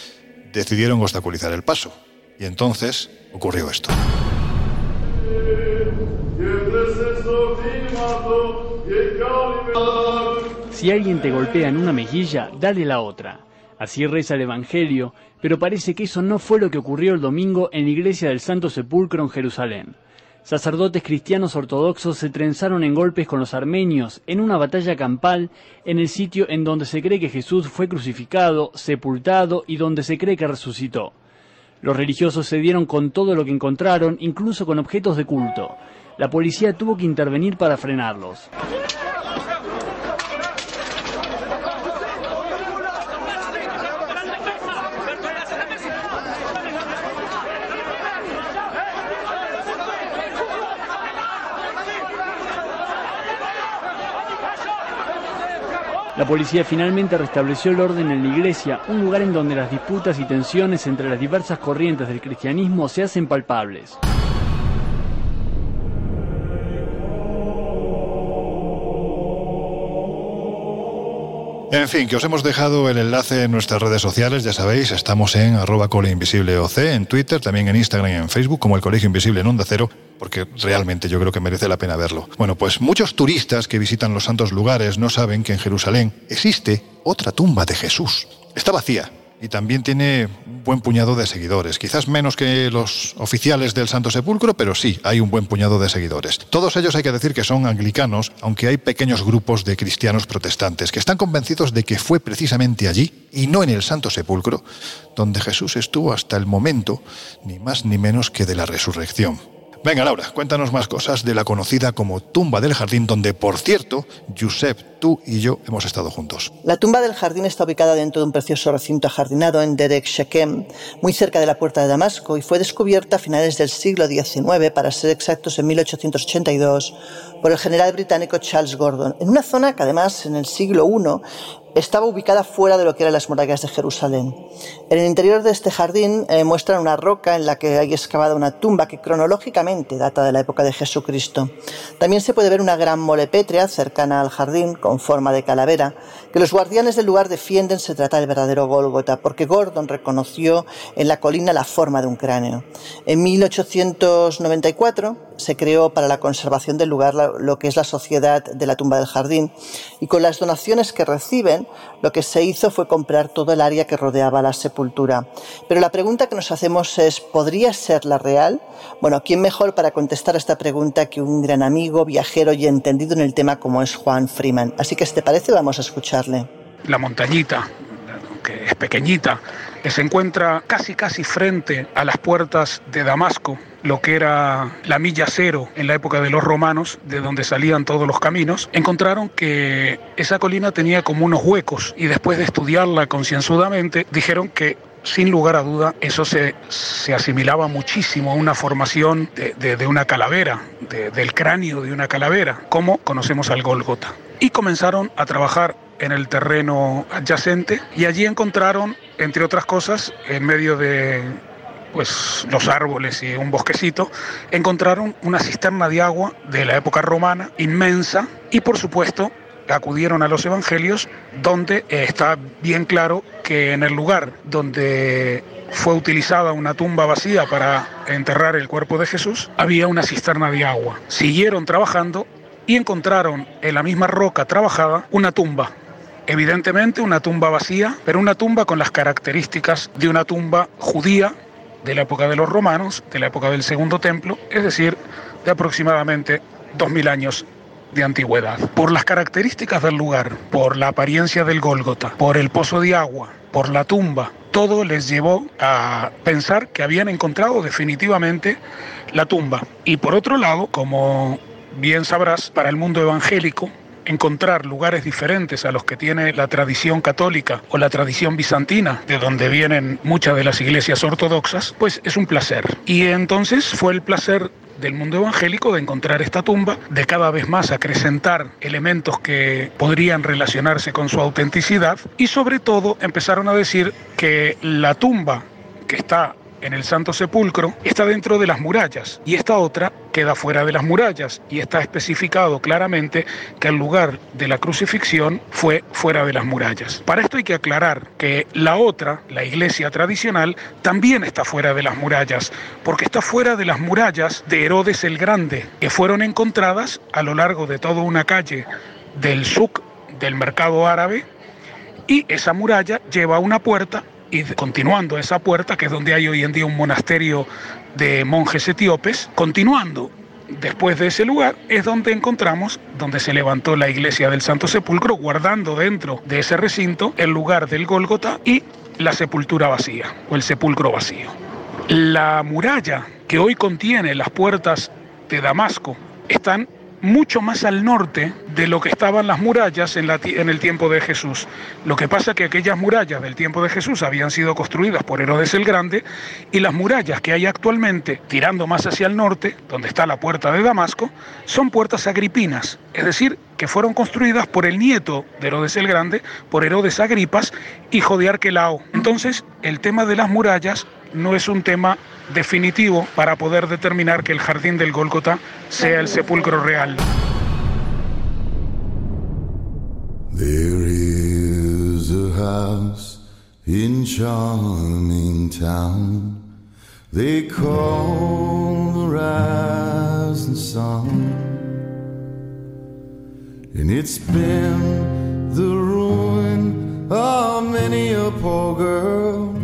A: decidieron obstaculizar el paso. Y entonces ocurrió esto.
F: Si alguien te golpea en una mejilla, dale la otra. Así reza el Evangelio, pero parece que eso no fue lo que ocurrió el domingo en la iglesia del Santo Sepulcro en Jerusalén. Sacerdotes cristianos ortodoxos se trenzaron en golpes con los armenios en una batalla campal en el sitio en donde se cree que Jesús fue crucificado, sepultado y donde se cree que resucitó. Los religiosos se dieron con todo lo que encontraron, incluso con objetos de culto. La policía tuvo que intervenir para frenarlos. La policía finalmente restableció el orden en la iglesia, un lugar en donde las disputas y tensiones entre las diversas corrientes del cristianismo se hacen palpables.
A: En fin, que os hemos dejado el enlace en nuestras redes sociales, ya sabéis, estamos en arroba OC, en Twitter, también en Instagram y en Facebook, como el Colegio Invisible en Onda Cero, porque realmente yo creo que merece la pena verlo. Bueno, pues muchos turistas que visitan los santos lugares no saben que en Jerusalén existe otra tumba de Jesús. Está vacía, y también tiene un buen puñado de seguidores. Quizás menos que los oficiales del Santo Sepulcro, pero sí, hay un buen puñado de seguidores. Todos ellos hay que decir que son anglicanos, aunque hay pequeños grupos de cristianos protestantes que están convencidos de que fue precisamente allí, y no en el Santo Sepulcro, donde Jesús estuvo hasta el momento, ni más ni menos que de la resurrección. Venga, Laura, cuéntanos más cosas de la conocida como tumba del jardín, donde, por cierto, Josep, tú y yo hemos estado juntos.
B: La tumba del jardín está ubicada dentro de un precioso recinto ajardinado en Derek Shechem, muy cerca de la puerta de Damasco, y fue descubierta a finales del siglo XIX, para ser exactos en 1882, por el general británico Charles Gordon, en una zona que además en el siglo I estaba ubicada fuera de lo que eran las murallas de Jerusalén. En el interior de este jardín eh, muestran una roca en la que hay excavada una tumba que cronológicamente data de la época de Jesucristo. También se puede ver una gran mole pétrea cercana al jardín con forma de calavera que los guardianes del lugar defienden se trata del verdadero Gólgota porque Gordon reconoció en la colina la forma de un cráneo. En 1894 se creó para la conservación del lugar lo que es la Sociedad de la Tumba del Jardín y con las donaciones que reciben lo que se hizo fue comprar todo el área que rodeaba la sepultura. Pero la pregunta que nos hacemos es, ¿podría ser la real? Bueno, ¿quién mejor para contestar esta pregunta que un gran amigo, viajero y entendido en el tema como es Juan Freeman? Así que, si te parece, vamos a
G: La montañita, es pequeñita, que se encuentra casi casi frente a las puertas de Damasco, lo que era la milla cero en la época de los romanos, de donde salían todos los caminos, encontraron que esa colina tenía como unos huecos y después de estudiarla concienzudamente dijeron que sin lugar a duda, eso se, asimilaba muchísimo a una formación de, una calavera, del cráneo de una calavera, como conocemos al Golgota. Y comenzaron a trabajar en el terreno adyacente y allí encontraron, entre otras cosas, en medio de pues los árboles y un bosquecito, encontraron una cisterna de agua de la época romana inmensa y por supuesto acudieron a los evangelios donde eh, está bien claro que en el lugar donde fue utilizada una tumba vacía para enterrar el cuerpo de Jesús, había una cisterna de agua. Siguieron trabajando y encontraron en la misma roca trabajada una tumba. Evidentemente una tumba vacía, pero una tumba con las características de una tumba judía de la época de los romanos, de la época del Segundo Templo, es decir, de aproximadamente 2000 años de antigüedad. Por las características del lugar, por la apariencia del Gólgota, por el pozo de agua, por la tumba, todo les llevó a pensar que habían encontrado definitivamente la tumba. Y por otro lado, como bien sabrás, para el mundo evangélico, encontrar lugares diferentes a los que tiene la tradición católica o la tradición bizantina, de donde vienen muchas de las iglesias ortodoxas, pues es un placer. Y entonces fue el placer del mundo evangélico de encontrar esta tumba, de cada vez más acrecentar elementos que podrían relacionarse con su autenticidad y sobre todo empezaron a decir que la tumba que está en el Santo Sepulcro está dentro de las murallas y esta otra queda fuera de las murallas y está especificado claramente que el lugar de la crucifixión fue fuera de las murallas. Para esto hay que aclarar que la otra, la iglesia tradicional, también está fuera de las murallas, porque está fuera de las murallas de Herodes el Grande, que fueron encontradas a lo largo de toda una calle del Suk, del mercado árabe, y esa muralla lleva una puerta y continuando esa puerta, que es donde hay hoy en día un monasterio de monjes etíopes, continuando después de ese lugar es donde encontramos donde se levantó la iglesia del Santo Sepulcro, guardando dentro de ese recinto el lugar del Gólgota y la sepultura vacía o el sepulcro vacío. La muralla que hoy contiene las puertas de Damasco están mucho más al norte de lo que estaban las murallas en, el tiempo de Jesús. Lo que pasa es que aquellas murallas del tiempo de Jesús habían sido construidas por Herodes el Grande y las murallas que hay actualmente, tirando más hacia el norte, donde está la puerta de Damasco, son puertas agripinas, es decir, que fueron construidas por el nieto de Herodes el Grande, por Herodes Agripas, hijo de Arquelao. Entonces, el tema de las murallas no es un tema definitivo para poder determinar que el jardín del Gólgota sea el sepulcro real. There is a house in charming town. They call the rising sun. And it's been the ruin of many a poor girl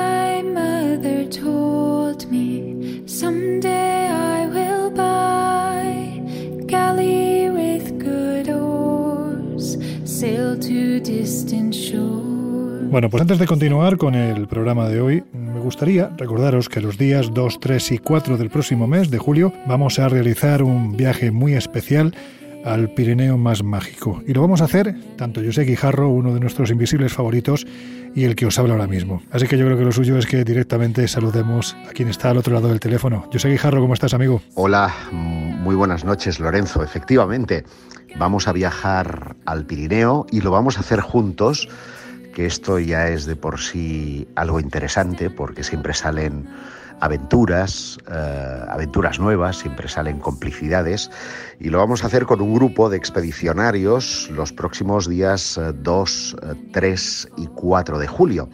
G: Bueno, pues antes de continuar con el programa de hoy, me gustaría recordaros que los días 2, 3 y 4 del próximo mes de julio vamos a realizar un viaje muy especial al Pirineo más mágico. Y lo vamos a hacer tanto José Guijarro, uno de nuestros invisibles favoritos, y el que os habla ahora mismo. Así que yo creo que lo suyo es que directamente saludemos a quien está al otro lado del teléfono. José Guijarro, ¿cómo estás, amigo?
H: Hola, muy buenas noches, Lorenzo. Efectivamente, vamos a viajar al Pirineo y lo vamos a hacer juntos que esto ya es de por sí algo interesante porque siempre salen aventuras, eh, aventuras nuevas, siempre salen complicidades y lo vamos a hacer con un grupo de expedicionarios los próximos días 2, eh, 3 eh, y 4 de julio.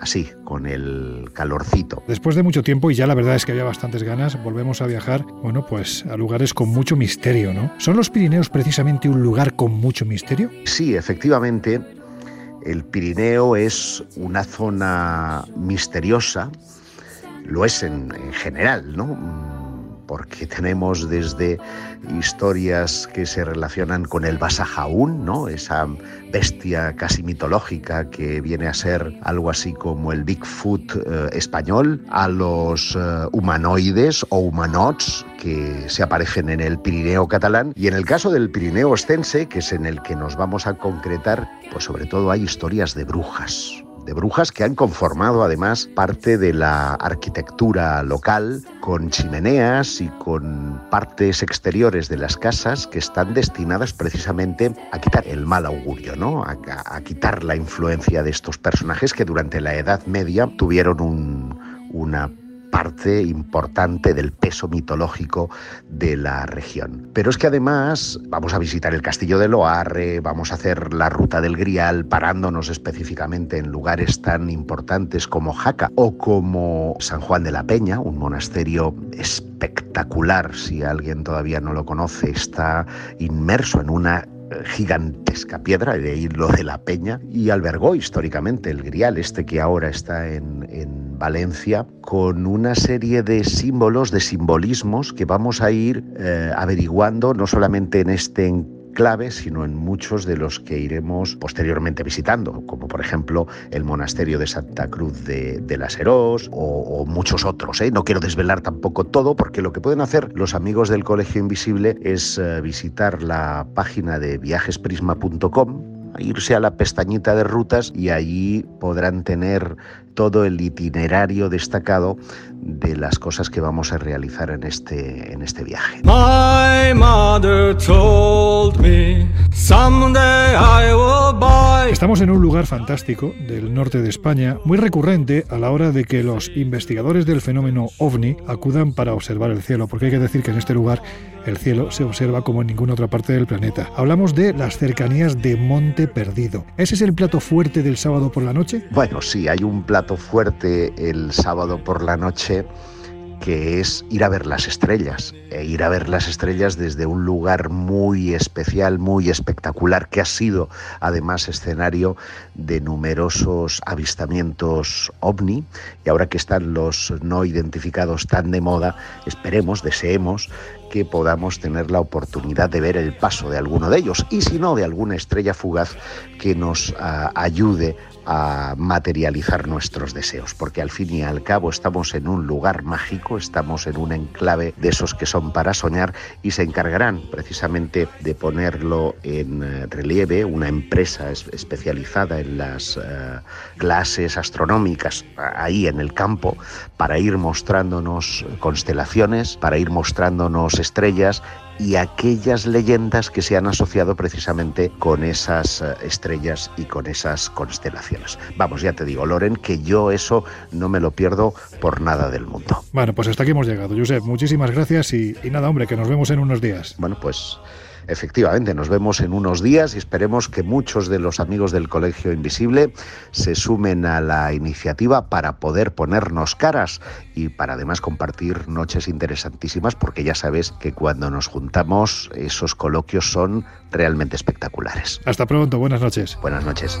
H: Así, con el calorcito.
A: Después de mucho tiempo, y ya la verdad es que había bastantes ganas, volvemos a viajar, bueno, pues a lugares con mucho misterio, ¿no? ¿Son los Pirineos precisamente un lugar con mucho misterio?
H: Sí, efectivamente El Pirineo es una zona misteriosa, lo es en, en general, ¿no? Porque tenemos desde historias que se relacionan con el Basajaún, ¿no? esa bestia casi mitológica que viene a ser algo así como el Bigfoot eh, español, a los eh, humanoides o humanots que se aparecen en el Pirineo catalán y en el caso del Pirineo ostense, que es en el que nos vamos a concretar, pues sobre todo hay historias de brujas, de brujas que han conformado además parte de la arquitectura local con chimeneas y con partes exteriores de las casas que están destinadas precisamente a quitar el mal augurio, ¿no? a, quitar la influencia de estos personajes que durante la Edad Media tuvieron un, una parte importante del peso mitológico de la región. Pero es que además vamos a visitar el castillo de Loarre, vamos a hacer la ruta del Grial, parándonos específicamente en lugares tan importantes como Jaca o como San Juan de la Peña, un monasterio espectacular, si alguien todavía no lo conoce, está inmerso en una gigantesca piedra, de ahí lo de la peña, y albergó históricamente el grial, este que ahora está en, en, Valencia, con una serie de símbolos, de simbolismos que vamos a ir eh, averiguando no solamente en este clave, sino en muchos de los que iremos posteriormente visitando, como por ejemplo el monasterio de Santa Cruz de, las Herós o, muchos otros. ¿eh? No quiero desvelar tampoco todo, porque lo que pueden hacer los amigos del Colegio Invisible es uh, visitar la página de viajesprisma.com irse a la pestañita de rutas y allí podrán tener todo el itinerario destacado de las cosas que vamos a realizar en este, en este viaje. My mother told me,
A: I will buy... Estamos en un lugar fantástico del norte de España, muy recurrente a la hora de que los investigadores del fenómeno ovni acudan para observar el cielo, porque hay que decir que en este lugar el cielo se observa como en ninguna otra parte del planeta. Hablamos de las cercanías de Monte Perdido. ¿Ese es el plato fuerte del sábado por la noche?
H: Bueno, sí, hay un plato fuerte el sábado por la noche que es ir a ver las estrellas, e ir a ver las estrellas desde un lugar muy especial, muy espectacular, que ha sido además escenario de numerosos avistamientos ovni, y ahora que están los no identificados tan de moda, esperemos, deseemos que podamos tener la oportunidad de ver el paso de alguno de ellos, y si no, de alguna estrella fugaz que nos uh, ayude a materializar nuestros deseos, porque al fin y al cabo estamos en un lugar mágico, estamos en un enclave de esos que son para soñar y se encargarán precisamente de ponerlo en eh, relieve una empresa especializada en las uh, clases astronómicas ahí en el campo para ir mostrándonos constelaciones, para ir mostrándonos estrellas y aquellas leyendas que se han asociado precisamente con esas eh, estrellas y con esas constelaciones. Vamos, ya te digo, Loren, que yo eso no me lo pierdo por nada del mundo.
A: Bueno, pues hasta aquí hemos llegado, Josep. Muchísimas gracias y, y nada, hombre, que nos vemos en unos días.
H: Bueno, pues efectivamente, nos vemos en unos días y esperemos que muchos de los amigos del Colegio Invisible se sumen a la iniciativa para poder ponernos caras y para además compartir noches interesantísimas, porque ya sabes que cuando nos juntamos esos coloquios son realmente espectaculares.
A: Hasta pronto, buenas noches.
H: Buenas noches.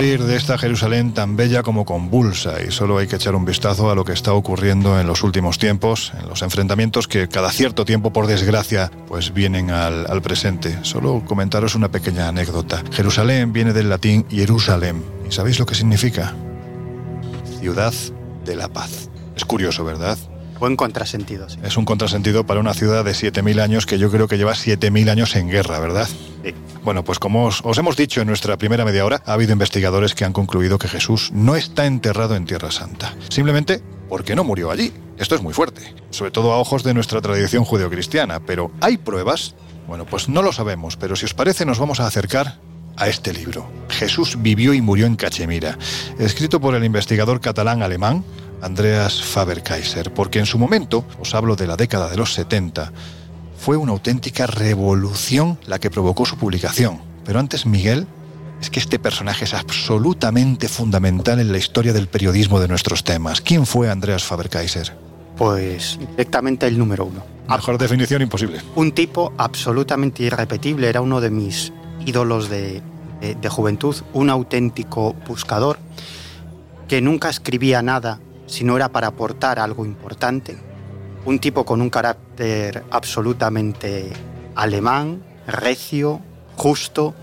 A: salir de esta Jerusalén tan bella como convulsa y solo hay que echar un vistazo a lo que está ocurriendo en los últimos tiempos, en los enfrentamientos que cada cierto tiempo, por desgracia, pues vienen al, al presente. Solo comentaros una pequeña anécdota. Jerusalén viene del latín Jerusalem. ¿Y sabéis lo que significa? Ciudad de la paz. Es curioso, ¿verdad?
D: Buen contrasentido, sí.
A: Es un contrasentido para una ciudad de 7.000 años que yo creo que lleva 7.000 años en guerra, ¿verdad?
D: Sí.
A: Bueno, pues como os, os, hemos dicho en nuestra primera media hora, ha habido investigadores que han concluido que Jesús no está enterrado en Tierra Santa. Simplemente porque no murió allí. Esto es muy fuerte, sobre todo a ojos de nuestra tradición judeocristiana. Pero ¿hay pruebas? Bueno, pues no lo sabemos, pero si os parece nos vamos a acercar a este libro. Jesús vivió y murió en Cachemira, escrito por el investigador catalán alemán Andreas Faber-Kaiser, porque en su momento, os hablo de la década de los 70, fue una auténtica revolución la que provocó su publicación. Pero antes, Miguel, es que este personaje es absolutamente fundamental en la historia del periodismo de nuestros temas. ¿Quién fue Andreas Faber-Kaiser?
D: Pues directamente el número uno.
A: Mejor definición imposible.
D: Un tipo absolutamente irrepetible, era uno de mis ídolos de, de, de juventud, un auténtico buscador que nunca escribía nada si no era para aportar algo importante, un tipo con un carácter absolutamente alemán, recio, justo,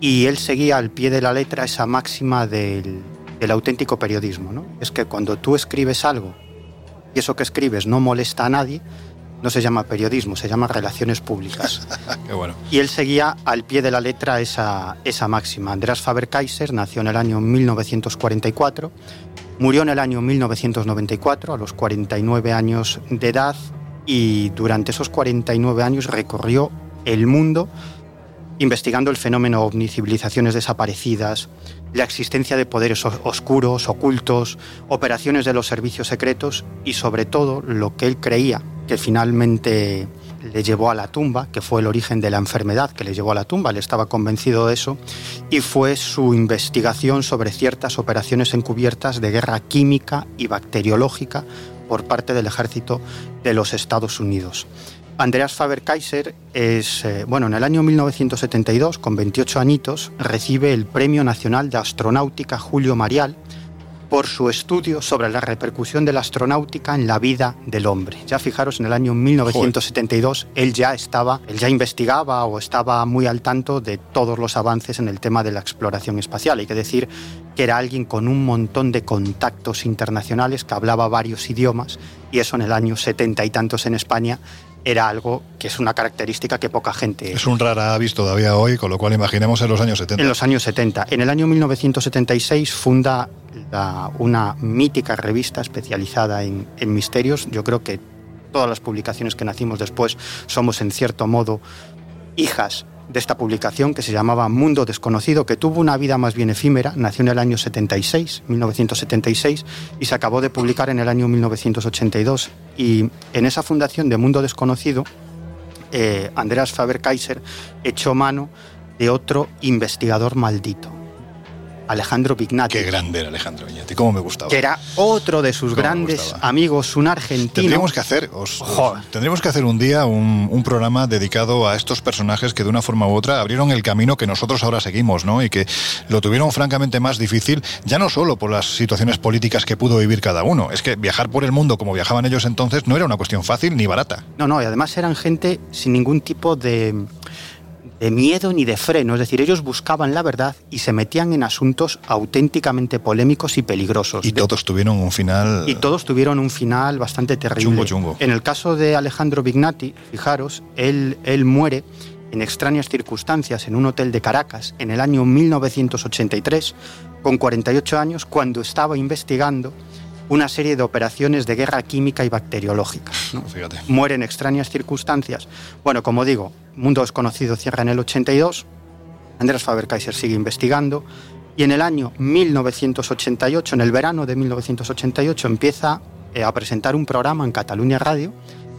D: y él seguía al pie de la letra esa máxima del, del auténtico periodismo. ¿no? Es que cuando tú escribes algo y eso que escribes no molesta a nadie, no se llama periodismo, se llama relaciones públicas.
A: Qué bueno.
D: Y él seguía al pie de la letra esa, esa máxima. Andreas Faber-Kaiser nació en el año 1944 Murió en el año 1994, a los 49 años de edad, y durante esos 49 años recorrió el mundo investigando el fenómeno ovni, civilizaciones desaparecidas, la existencia de poderes oscuros, ocultos, operaciones de los servicios secretos y sobre todo lo que él creía que finalmente le llevó a la tumba, que fue el origen de la enfermedad que le llevó a la tumba, él estaba convencido de eso, y fue su investigación sobre ciertas operaciones encubiertas de guerra química y bacteriológica por parte del ejército de los Estados Unidos. Andreas Faber-Kaiser es, eh, bueno, en el año 1972, con 28 añitos, recibe el Premio Nacional de Astronáutica Julio Marial por su estudio sobre la repercusión de la astronáutica en la vida del hombre. Ya fijaros, en el año 1972 Joder. él ya estaba, él ya investigaba o estaba muy al tanto de todos los avances en el tema de la exploración espacial. Hay que decir que era alguien con un montón de contactos internacionales, que hablaba varios idiomas, y eso en el año setenta y tantos en España era algo que es una característica que poca gente...
A: Es un rara avis todavía hoy, con lo cual imaginemos en los años 70.
D: En los años 70. En el año 1976 funda la, una mítica revista especializada en, en, misterios. Yo creo que todas las publicaciones que nacimos después somos en cierto modo hijas de esta publicación que se llamaba Mundo Desconocido, que tuvo una vida más bien efímera, nació en el año 76, 1976, y se acabó de publicar en el año 1982. Y en esa fundación de Mundo Desconocido, eh, Andreas Faber-Kaiser echó mano de otro investigador maldito, Alejandro Vignati.
A: Qué grande era Alejandro Vignati, cómo me gustaba.
D: Que era otro de sus grandes amigos, un argentino.
A: Tendríamos que hacer, os, os, tendríamos que hacer un día un, un, programa dedicado a estos personajes que de una forma u otra abrieron el camino que nosotros ahora seguimos, ¿no? Y que lo tuvieron francamente más difícil, ya no solo por las situaciones políticas que pudo vivir cada uno, es que viajar por el mundo como viajaban ellos entonces no era una cuestión fácil ni barata.
D: No, no, y además eran gente sin ningún tipo de de miedo ni de freno, es decir, ellos buscaban la verdad y se metían en asuntos auténticamente polémicos y peligrosos.
A: Y todos tuvieron un final...
D: Y todos tuvieron un final bastante terrible.
A: Chungo, chungo.
D: En el caso de Alejandro Vignati, fijaros, él, él muere en extrañas circunstancias en un hotel de Caracas en el año 1983, con 48 años, cuando estaba investigando una serie de operaciones de guerra química y bacteriológica. ¿no?
A: Fíjate.
D: Muere en extrañas circunstancias. Bueno, como digo, Mundo Desconocido cierra en el 82, Andrés Faber-Kaiser sigue investigando y en el año 1988, en el verano de 1988, empieza eh, a presentar un programa en Cataluña Radio,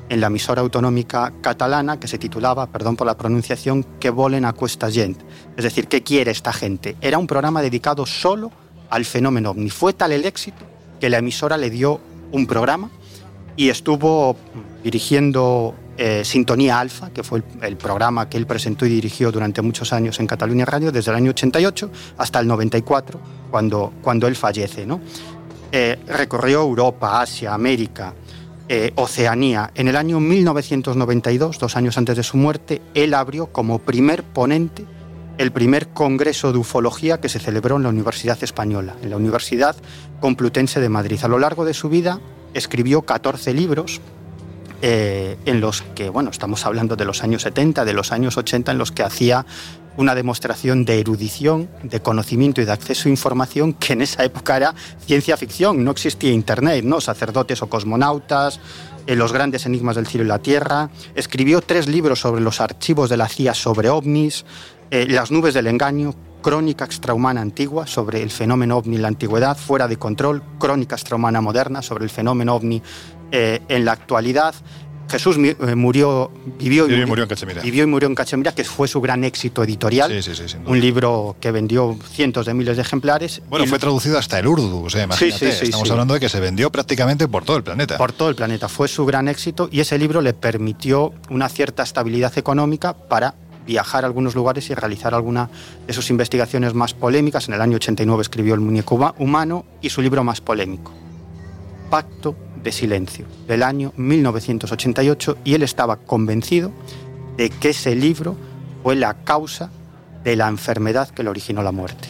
D: en la emisora autonómica catalana, que se titulaba, perdón por la pronunciación, Que volen a cuesta gent. Es decir, ¿qué quiere esta gente? Era un programa dedicado solo al fenómeno ovni. Fue tal el éxito que la emisora le dio un programa y estuvo dirigiendo eh, Sintonía Alfa, que fue el, programa que él presentó y dirigió durante muchos años en Cataluña Radio, desde el año 88 hasta el 94, cuando, cuando él fallece. ¿no? Eh, recorrió Europa, Asia, América, eh, Oceanía. En el año 1992, dos años antes de su muerte, él abrió como primer ponente el primer congreso de ufología que se celebró en la Universidad Española, en la Universidad Complutense de Madrid. A lo largo de su vida escribió 14 libros eh, en los que, bueno, estamos hablando de los años 70, de los años 80, en los que hacía una demostración de erudición, de conocimiento y de acceso a información que en esa época era ciencia ficción, no existía Internet, ¿no? Sacerdotes o cosmonautas, eh, los grandes enigmas del cielo y la tierra. Escribió tres libros sobre los archivos de la CIA sobre ovnis, eh, Las nubes del engaño, Crónica extrahumana antigua sobre el fenómeno ovni en la antigüedad, fuera de control, Crónica extrahumana moderna sobre el fenómeno ovni eh, en la actualidad. Jesús eh, murió, vivió y, murió, en Cachemira. Vivió y murió en Cachemira, que fue su gran éxito editorial. Sí, sí, sí, un libro que vendió cientos de miles de ejemplares.
A: Bueno, fue traducido hasta el urdu, o sea, imagínate. Estamos hablando de que se vendió prácticamente por todo el planeta.
D: Por todo el planeta. Fue su gran éxito y ese libro le permitió una cierta estabilidad económica para viajar a algunos lugares y realizar alguna de sus investigaciones más polémicas. En el año 89 escribió El muñeco humano y su libro más polémico, Pacto de Silencio, del año 1988, y él estaba convencido de que ese libro fue la causa de la enfermedad que le originó la muerte.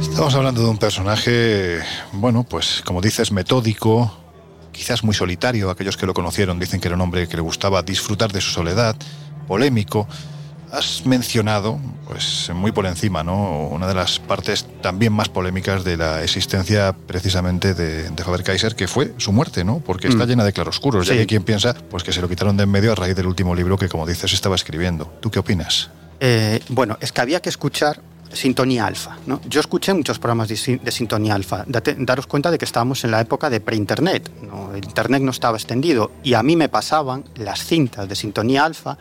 A: Estamos hablando de un personaje, bueno, pues como dices, metódico, quizás muy solitario. Aquellos que lo conocieron dicen que era un hombre que le gustaba disfrutar de su soledad, polémico. Has mencionado, pues muy por encima, ¿no? Una de las partes también más polémicas de la existencia precisamente de, Faber-Kaiser, que fue su muerte, ¿no? Porque está mm. llena de claroscuros. Sí. Y hay quien piensa pues, que se lo quitaron de en medio a raíz del último libro que, como dices, estaba escribiendo. ¿Tú qué opinas?
D: Eh, bueno, es que había que escuchar sintonía alfa. ¿no? Yo escuché muchos programas de, sintonía alfa. daros cuenta de que estábamos en la época de pre-internet. ¿no? El internet no estaba extendido y a mí me pasaban las cintas de sintonía alfa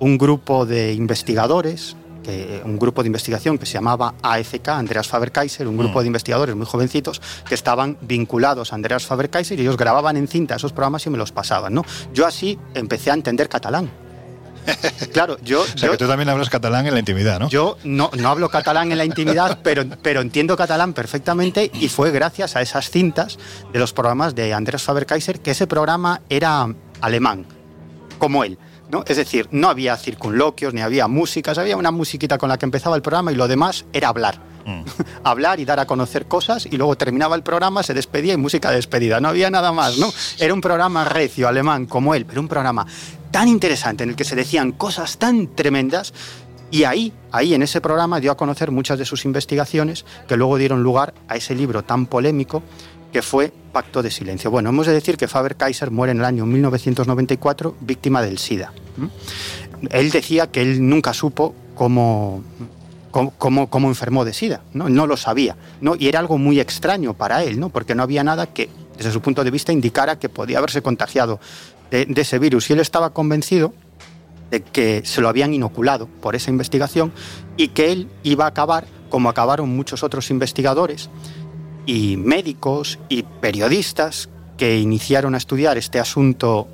D: un grupo de investigadores, que, un grupo de investigación que se llamaba AFK, Andreas Faber-Kaiser, un grupo mm. de investigadores muy jovencitos que estaban vinculados a Andreas Faber-Kaiser y ellos grababan en cinta esos programas y me los pasaban. ¿no? Yo así empecé a entender catalán. Claro, yo.
A: O sea, que tú también hablas catalán en la intimidad, ¿no?
D: Yo no, no hablo catalán en la intimidad, pero, pero entiendo catalán perfectamente y fue gracias a esas cintas de los programas de Andreas Faber-Kaiser que ese programa era alemán, como él. ¿no? Es decir, no había circunloquios, ni había músicas, había una musiquita con la que empezaba el programa y lo demás era hablar. Mm. hablar y dar a conocer cosas y luego terminaba el programa, se despedía y música de despedida. No había nada más, ¿no? Era un programa recio, alemán, como él, pero un programa tan interesante en el que se decían cosas tan tremendas y ahí, ahí en ese programa dio a conocer muchas de sus investigaciones que luego dieron lugar a ese libro tan polémico que fue Pacto de Silencio. Bueno, hemos de decir que Faber-Kaiser muere en el año 1994 víctima del SIDA. Él decía que él nunca supo cómo, cómo, cómo, enfermó de SIDA, ¿no? no lo sabía, ¿no? y era algo muy extraño para él, ¿no? porque no había nada que, desde su punto de vista, indicara que podía haberse contagiado de, ese virus y él estaba convencido de que se lo habían inoculado por esa investigación y que él iba a acabar como acabaron muchos otros investigadores y médicos y periodistas que iniciaron a estudiar este asunto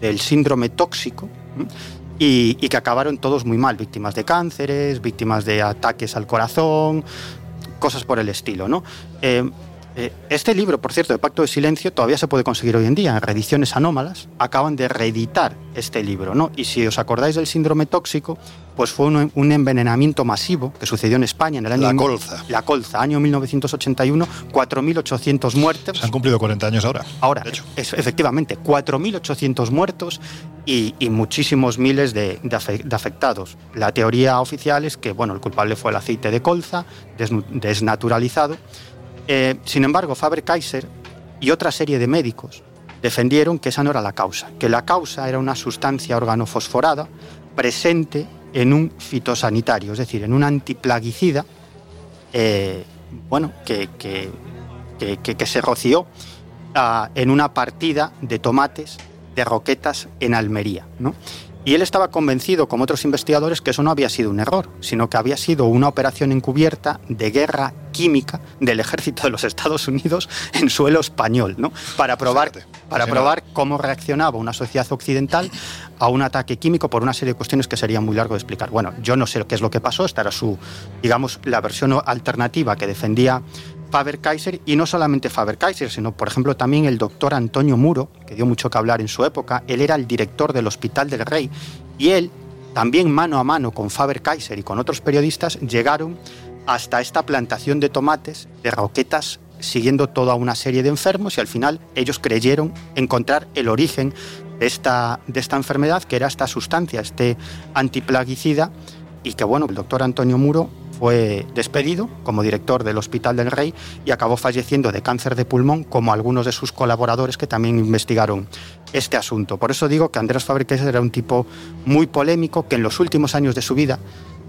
D: del síndrome tóxico y, que acabaron todos muy mal, víctimas de cánceres, víctimas de ataques al corazón, cosas por el estilo. ¿no? Eh, este libro, por cierto, de Pacto de Silencio, todavía se puede conseguir hoy en día en reediciones anómalas. Acaban de reeditar este libro, ¿no? Y si os acordáis del síndrome tóxico, pues fue un, envenenamiento masivo que sucedió en España en el año...
A: La colza.
D: La colza, año 1981, 4.800 muertos.
A: Se han cumplido 40 años ahora.
D: Ahora, de hecho. efectivamente, 4.800 muertos y, muchísimos miles de, afectados. La teoría oficial es que, bueno, el culpable fue el aceite de colza, desnaturalizado, eh, sin embargo, Faber-Kaiser y otra serie de médicos defendieron que esa no era la causa, que la causa era una sustancia organofosforada presente en un fitosanitario, es decir, en un antiplaguicida, eh, bueno, que, se roció ah, en una partida de tomates de roquetas en Almería. Y él estaba convencido, como otros investigadores, que eso no había sido un error, sino que había sido una operación encubierta de guerra química del ejército de los Estados Unidos en suelo español, ¿no? Para probar, para probar cómo reaccionaba una sociedad occidental a un ataque químico por una serie de cuestiones que sería muy largo de explicar. Bueno, yo no sé qué es lo que pasó, esta era su, digamos, la versión alternativa que defendía Faber-Kaiser y no solamente Faber-Kaiser, sino por ejemplo también el doctor Antonio Muro, que dio mucho que hablar en su época. Él era el director del Hospital del Rey y él, también mano a mano con Faber-Kaiser y con otros periodistas, llegaron hasta esta plantación de tomates, de roquetas, siguiendo toda una serie de enfermos y al final ellos creyeron encontrar el origen de esta, de esta enfermedad, que era esta sustancia, este antiplaguicida, y que bueno, el doctor Antonio Muro fue despedido como director del Hospital del Rey y acabó falleciendo de cáncer de pulmón, como algunos de sus colaboradores que también investigaron este asunto. Por eso digo que Andrés Fabricés era un tipo muy polémico que en los últimos años de su vida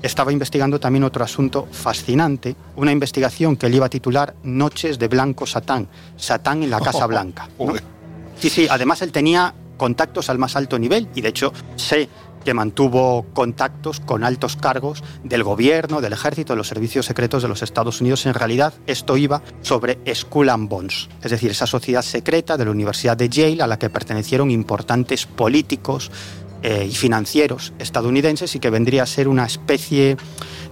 D: estaba investigando también otro asunto fascinante, una investigación que él iba a titular Noches de Blanco Satán, Satán en la Casa Blanca. Sí, sí, además él tenía contactos al más alto nivel y de hecho sé que mantuvo contactos con altos cargos del gobierno, del ejército, de los servicios secretos de los Estados Unidos. En realidad, esto iba sobre Skull and Bones, es decir, esa sociedad secreta de la Universidad de Yale a la que pertenecieron importantes políticos eh, y financieros estadounidenses y que vendría a ser una especie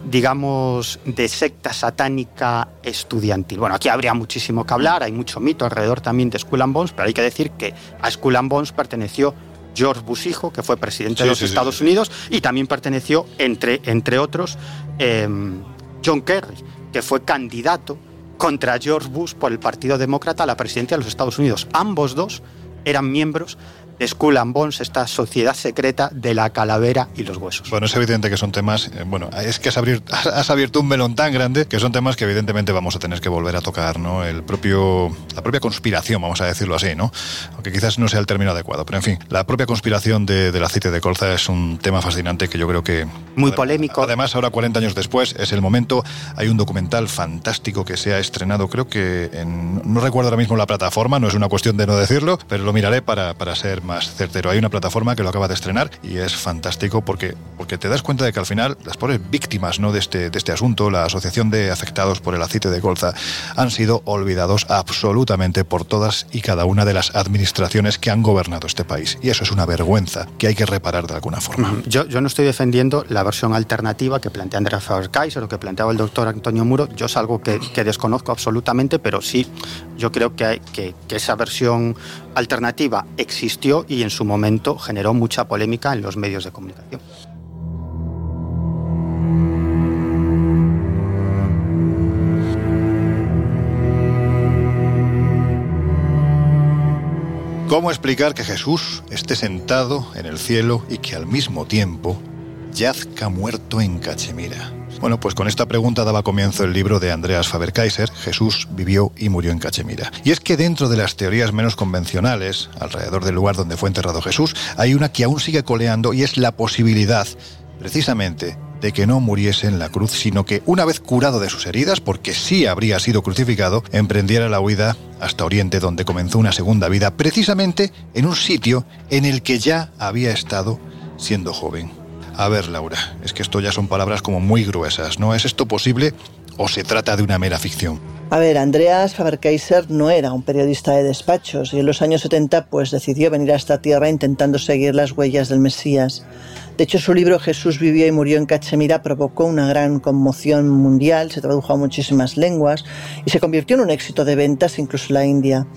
D: digamos, de secta satánica estudiantil. Bueno, aquí habría muchísimo que hablar, hay mucho mito alrededor también de Skull and Bones, pero hay que decir que a Skull and Bones perteneció George Bush hijo, que fue presidente de los Estados Unidos, y también perteneció, entre, entre otros, em, John Kerry, que fue candidato contra George Bush por el Partido Demócrata a la presidencia de los Estados Unidos. Ambos dos eran miembros Skull and Bones, esta sociedad secreta de la calavera y los huesos.
A: Bueno, es evidente que son temas, eh, bueno, es que has, has, abierto un melón tan grande que son temas que evidentemente vamos a tener que volver a tocar, ¿no? El propio, la propia conspiración, vamos a decirlo así, ¿no? Aunque quizás no sea el término adecuado, pero en fin, la propia conspiración del aceite de colza es un tema fascinante que yo creo que...
D: Muy polémico.
A: Además, ahora 40 años después es el momento, hay un documental fantástico que se ha estrenado, creo que en, no recuerdo ahora mismo la plataforma, no es una cuestión de no decirlo, pero lo miraré para, para ser más certero. Hay una plataforma que lo acaba de estrenar y es fantástico porque, porque te das cuenta de que al final las pobres víctimas ¿no? de, este, de este asunto, la Asociación de Afectados por el Aceite de Colza, han sido olvidados absolutamente por todas y cada una de las administraciones que han gobernado este país. Y eso es una vergüenza que hay que reparar de alguna forma.
D: Yo, yo no estoy defendiendo la versión alternativa que plantea Andrea Faber-Kaiser o que planteaba el doctor Antonio Muro. Yo es algo que, que desconozco absolutamente, pero sí, yo creo que, hay, que, que esa versión alternativa existió y en su momento generó mucha polémica en los medios de comunicación.
A: ¿Cómo explicar que Jesús esté sentado en el cielo y que al mismo tiempo yazca muerto en Cachemira? Bueno, pues con esta pregunta daba comienzo el libro de Andreas Faber-Kaiser, Jesús vivió y murió en Cachemira. Y es que dentro de las teorías menos convencionales, alrededor del lugar donde fue enterrado Jesús, hay una que aún sigue coleando y es la posibilidad, precisamente, de que no muriese en la cruz, sino que una vez curado de sus heridas, porque sí habría sido crucificado, emprendiera la huida hasta Oriente, donde comenzó una segunda vida, precisamente en un sitio en el que ya había estado siendo joven. A ver, Laura, es que esto ya son palabras como muy gruesas, ¿no? ¿Es esto posible o se trata de una mera ficción?
B: A ver, Andreas Faber-Kaiser no era un periodista de despachos y en los años 70 pues decidió venir a esta tierra intentando seguir las huellas del Mesías. De hecho, su libro Jesús vivió y murió en Cachemira provocó una gran conmoción mundial, se tradujo a muchísimas lenguas y se convirtió en un éxito de ventas incluso en la India.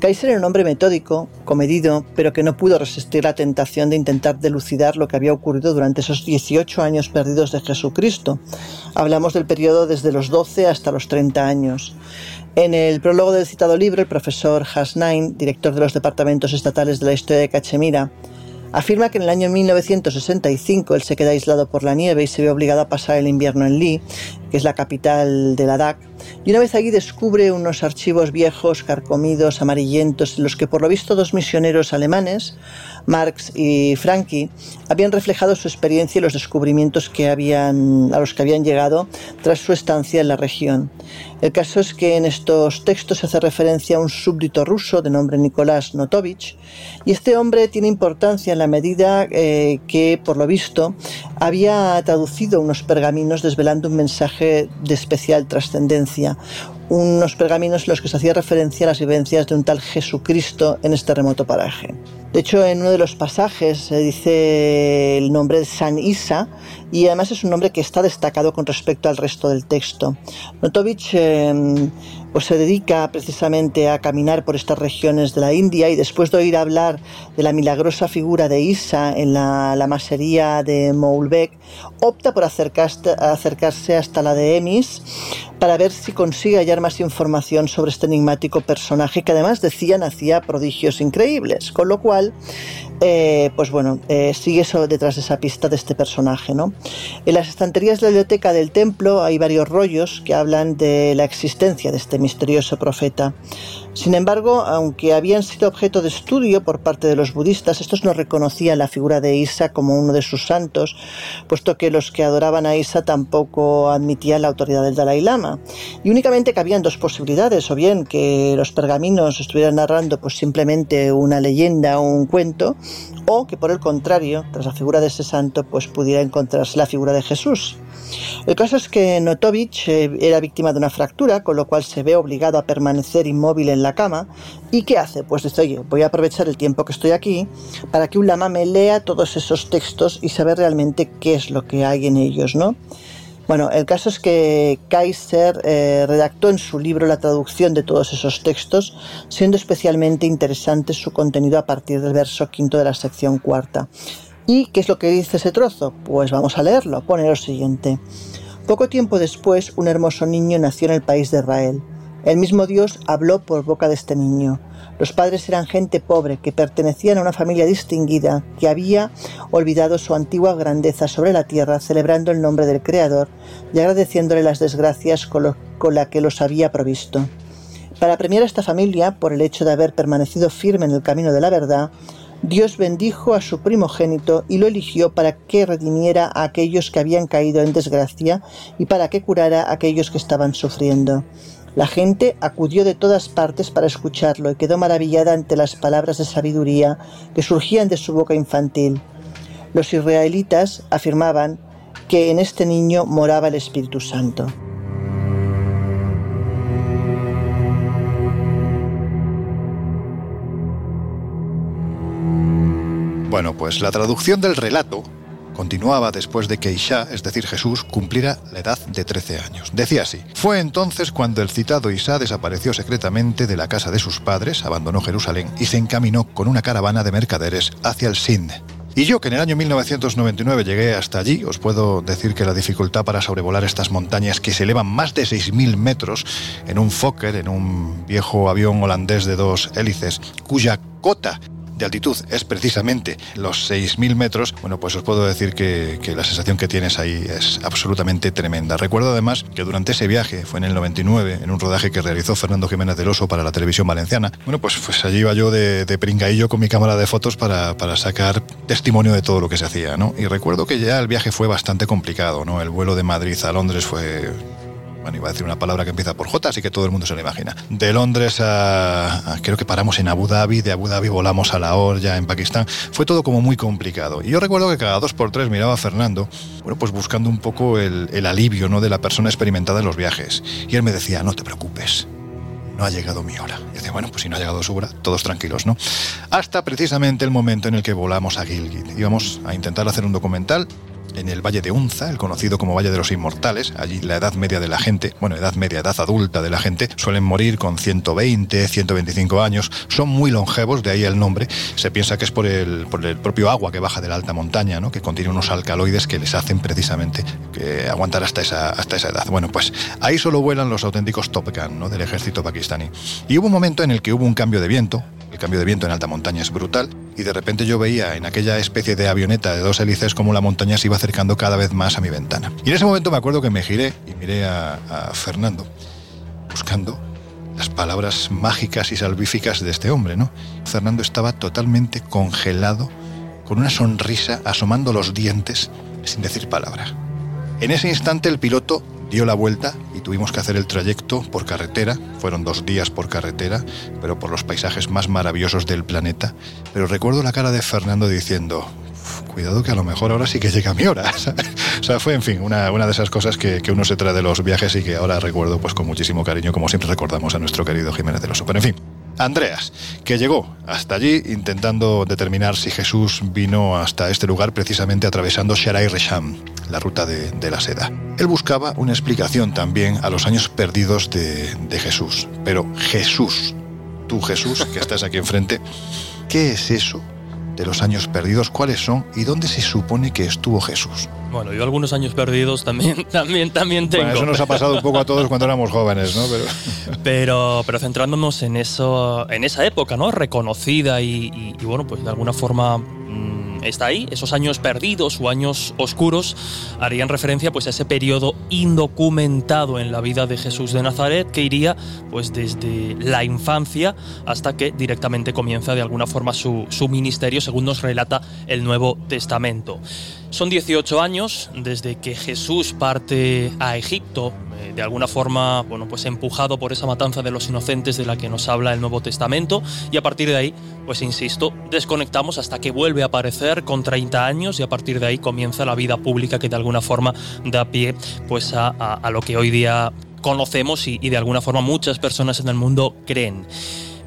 B: Kaiser era un hombre metódico, comedido, pero que no pudo resistir la tentación de intentar delucidar lo que había ocurrido durante esos 18 años perdidos de Jesucristo. Hablamos del periodo desde los 12 hasta los 30 años. En el prólogo del citado libro, el profesor Hasnain, director de los departamentos estatales de la historia de Cachemira, Afirma que en el año 1965 él se queda aislado por la nieve y se ve obligado a pasar el invierno en Lee que es la capital de Ladakh, y una vez allí descubre unos archivos viejos, carcomidos, amarillentos, en los que por lo visto dos misioneros alemanes, Marx y Frankie, habían reflejado su experiencia y los descubrimientos que habían, a los que habían llegado tras su estancia en la región. El caso es que en estos textos se hace referencia a un súbdito ruso de nombre Nicolás Notovich, y este hombre tiene importancia en la medida eh, que, por lo visto, había traducido unos pergaminos desvelando un mensaje de especial trascendencia, unos pergaminos en los que se hacía referencia a las vivencias de un tal Jesucristo en este remoto paraje. De hecho, en uno de los pasajes se dice el nombre de San Isa y además es un nombre que está destacado con respecto al resto del texto. Notovich em, pues se dedica precisamente a caminar por estas regiones de la India y después de oír hablar de la milagrosa figura de Isa en la, masería de Moulbek, opta por acercarse hasta la de Emis para ver si consigue hallar más información sobre este enigmático personaje que además decían hacía prodigios increíbles, con lo cual eh, pues bueno, eh, sigue eso detrás de esa pista de este personaje, ¿no? En las estanterías de la biblioteca del templo hay varios rollos que hablan de la existencia de este misterioso profeta. Sin embargo, aunque habían sido objeto de estudio por parte de los budistas, estos no reconocían la figura de Isa como uno de sus santos, puesto que los que adoraban a Isa tampoco admitían la autoridad del Dalai Lama. Y únicamente cabían dos posibilidades, o bien que los pergaminos estuvieran narrando pues simplemente una leyenda o un cuento, o que por el contrario, tras la figura de ese santo, pues pudiera encontrarse la figura de Jesús. El caso es que Notovich eh, era víctima de una fractura, con lo cual se ve obligado a permanecer inmóvil en la cama. ¿Y qué hace? Pues dice, oye, voy a aprovechar el tiempo que estoy aquí para que un lama me lea todos esos textos y saber realmente qué es lo que hay en ellos, ¿no? Bueno, el caso es que Kaiser eh, redactó en su libro la traducción de todos esos textos, siendo especialmente interesante su contenido a partir del verso quinto de la sección cuarta. ¿Y qué es lo que dice ese trozo? Pues vamos a leerlo. Pone lo siguiente. Poco tiempo después, un hermoso niño nació en el país de Israel. El mismo Dios habló por boca de este niño. Los padres eran gente pobre que pertenecían a una familia distinguida que había olvidado su antigua grandeza sobre la tierra, celebrando el nombre del Creador y agradeciéndole las desgracias con, con la que los había provisto. Para premiar a esta familia por el hecho de haber permanecido firme en el camino de la verdad, Dios bendijo a su primogénito y lo eligió para que redimiera a aquellos que habían caído en desgracia y para que curara a aquellos que estaban sufriendo. La gente acudió de todas partes para escucharlo y quedó maravillada ante las palabras de sabiduría que surgían de su boca infantil. Los israelitas afirmaban que en este niño moraba el Espíritu Santo.
A: Bueno, pues la traducción del relato continuaba después de que Isha, es decir Jesús, cumpliera la edad de 13 años. Decía así, fue entonces cuando el citado Isha desapareció secretamente de la casa de sus padres, abandonó Jerusalén y se encaminó con una caravana de mercaderes hacia el Sind. Y yo, que en el año 1999 llegué hasta allí, os puedo decir que la dificultad para sobrevolar estas montañas que se elevan más de 6.000 metros en un Fokker, en un viejo avión holandés de dos hélices, cuya cota de altitud es precisamente los 6.000 metros, bueno, pues os puedo decir que, la sensación que tienes ahí es absolutamente tremenda. Recuerdo además que durante ese viaje, fue en el 99, en un rodaje que realizó Fernando Jiménez del Oso para la televisión valenciana, bueno, pues, pues allí iba yo de, de pringaillo con mi cámara de fotos para, para sacar testimonio de todo lo que se hacía, ¿no? Y recuerdo que ya el viaje fue bastante complicado, ¿no? El vuelo de Madrid a Londres fue bueno, iba a decir una palabra que empieza por J, así que todo el mundo se lo imagina. De Londres a, creo que paramos en Abu Dhabi, de Abu Dhabi volamos a Lahore, ya en Pakistán. Fue todo como muy complicado. Y yo recuerdo que cada dos por tres miraba a Fernando, bueno, pues buscando un poco el, alivio ¿no? de la persona experimentada en los viajes. Y él me decía, no te preocupes, no ha llegado mi hora. Y decía, bueno, pues si no ha llegado su hora, todos tranquilos, ¿no? Hasta precisamente el momento en el que volamos a Gilgit. Íbamos a intentar hacer un documental en el Valle de Unza, el conocido como Valle de los Inmortales. Allí la edad media de la gente, bueno, edad media, edad adulta de la gente, suelen morir con 120, 125 años. Son muy longevos, de ahí el nombre. Se piensa que es por el, por el propio agua que baja de la alta montaña, ¿no? que contiene unos alcaloides que les hacen precisamente que aguantar hasta esa, hasta esa edad. Bueno, pues ahí solo vuelan los auténticos Top Gun ¿no? del ejército pakistaní. Y hubo un momento en el que hubo un cambio de viento, el cambio de viento en alta montaña es brutal, y de repente yo veía en aquella especie de avioneta de dos hélices como la montaña se iba acercando cada vez más a mi ventana. Y en ese momento me acuerdo que me giré y miré a, a Fernando buscando las palabras mágicas y salvíficas de este hombre, ¿no? Fernando estaba totalmente congelado, con una sonrisa, asomando los dientes, sin decir palabra. En ese instante el piloto dio la vuelta y tuvimos que hacer el trayecto por carretera. Fueron dos días por carretera, pero por los paisajes más maravillosos del planeta. Pero recuerdo la cara de Fernando diciendo, cuidado que a lo mejor ahora sí que llega mi hora. o sea, fue, en fin, una, una de esas cosas que, que, uno se trae de los viajes y que ahora recuerdo pues con muchísimo cariño, como siempre recordamos a nuestro querido Jiménez del Oso. Pero en fin, Andreas, que llegó hasta allí intentando determinar si Jesús vino hasta este lugar precisamente atravesando Sharai Resham, la ruta de, de, la seda. Él buscaba una explicación también a los años perdidos de, de Jesús. Pero Jesús, tú Jesús, que estás aquí enfrente, ¿qué es eso de los años perdidos, cuáles son y dónde se supone que estuvo Jesús.
E: Bueno, yo algunos años perdidos también, también, también tengo.
A: Bueno, eso nos ha pasado un poco a todos cuando éramos jóvenes, ¿no?
E: Pero, pero, pero centrándonos en eso, en esa época, ¿no? Reconocida y, y, y bueno, pues de alguna forma está ahí, esos años perdidos o años oscuros harían referencia pues a ese periodo indocumentado en la vida de Jesús de Nazaret que iría pues desde la infancia hasta que directamente comienza de alguna forma su, su ministerio según nos relata el Nuevo Testamento. Son 18 años desde que Jesús parte a Egipto, eh, de alguna forma, bueno, pues empujado por esa matanza de los inocentes de la que nos habla el Nuevo Testamento, y a partir de ahí, pues insisto, desconectamos hasta que vuelve a aparecer con 30 años y a partir de ahí comienza la vida pública que de alguna forma da pie pues a, a, lo que hoy día conocemos y, de alguna forma muchas personas en el mundo creen.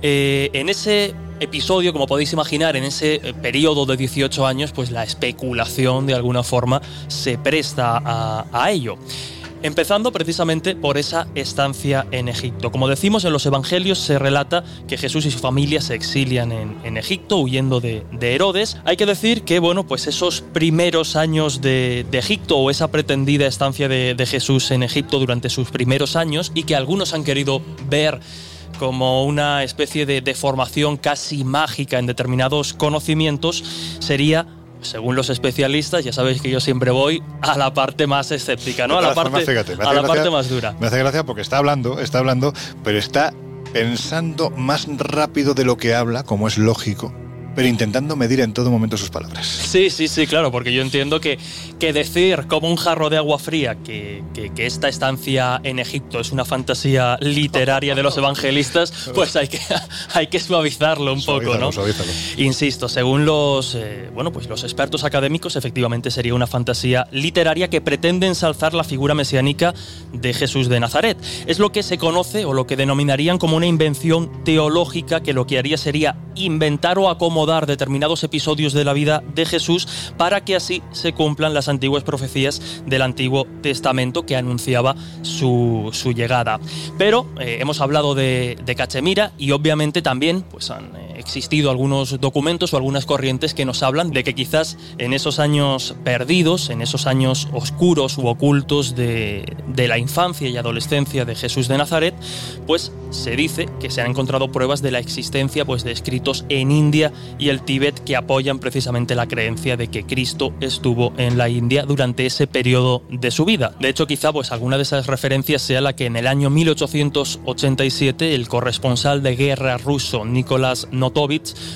E: Eh, en ese episodio, como podéis imaginar, en ese eh, periodo de 18 años, pues la especulación de alguna forma se presta a, ello. Empezando precisamente por esa estancia en Egipto. Como decimos en los Evangelios, se relata que Jesús y su familia se exilian en, Egipto huyendo de, de, Herodes. Hay que decir que, bueno, pues esos primeros años de, Egipto o esa pretendida estancia de Jesús en Egipto durante sus primeros años y que algunos han querido ver como una especie de, de formación casi mágica en determinados conocimientos, sería según los especialistas, ya sabéis que yo siempre voy a la parte más escéptica, ¿no? A la parte,
A: fíjate,
E: a la gracia, parte más dura.
A: Me hace gracia porque está hablando, está hablando, pero está pensando más rápido de lo que habla, como es lógico, pero intentando medir en todo momento sus palabras.
E: Sí, sí, sí, claro, porque yo entiendo que, que decir como un jarro de agua fría que, que, que, esta estancia en Egipto es una fantasía literaria de los evangelistas, pues hay que, hay que suavizarlo un suavízalo, poco, ¿no?
A: Suavízalo.
E: Insisto, según los, eh, bueno, pues los expertos académicos, efectivamente sería una fantasía literaria que pretende ensalzar la figura mesiánica de Jesús de Nazaret. Es lo que se conoce o lo que denominarían como una invención teológica que lo que haría sería inventar o acomodar determinados episodios de la vida de Jesús para que así se cumplan las antiguas profecías del Antiguo Testamento que anunciaba su, su llegada. Pero eh, hemos hablado de, de, Cachemira y obviamente también pues, han eh, existido algunos documentos o algunas corrientes que nos hablan de que quizás en esos años perdidos, en esos años oscuros u ocultos de, de la infancia y adolescencia de Jesús de Nazaret, pues se dice que se han encontrado pruebas de la existencia pues, de escritos en India y el Tíbet que apoyan precisamente la creencia de que Cristo estuvo en la India durante ese periodo de su vida. De hecho, quizá pues alguna de esas referencias sea la que en el año 1887 el corresponsal de guerra ruso Nicolás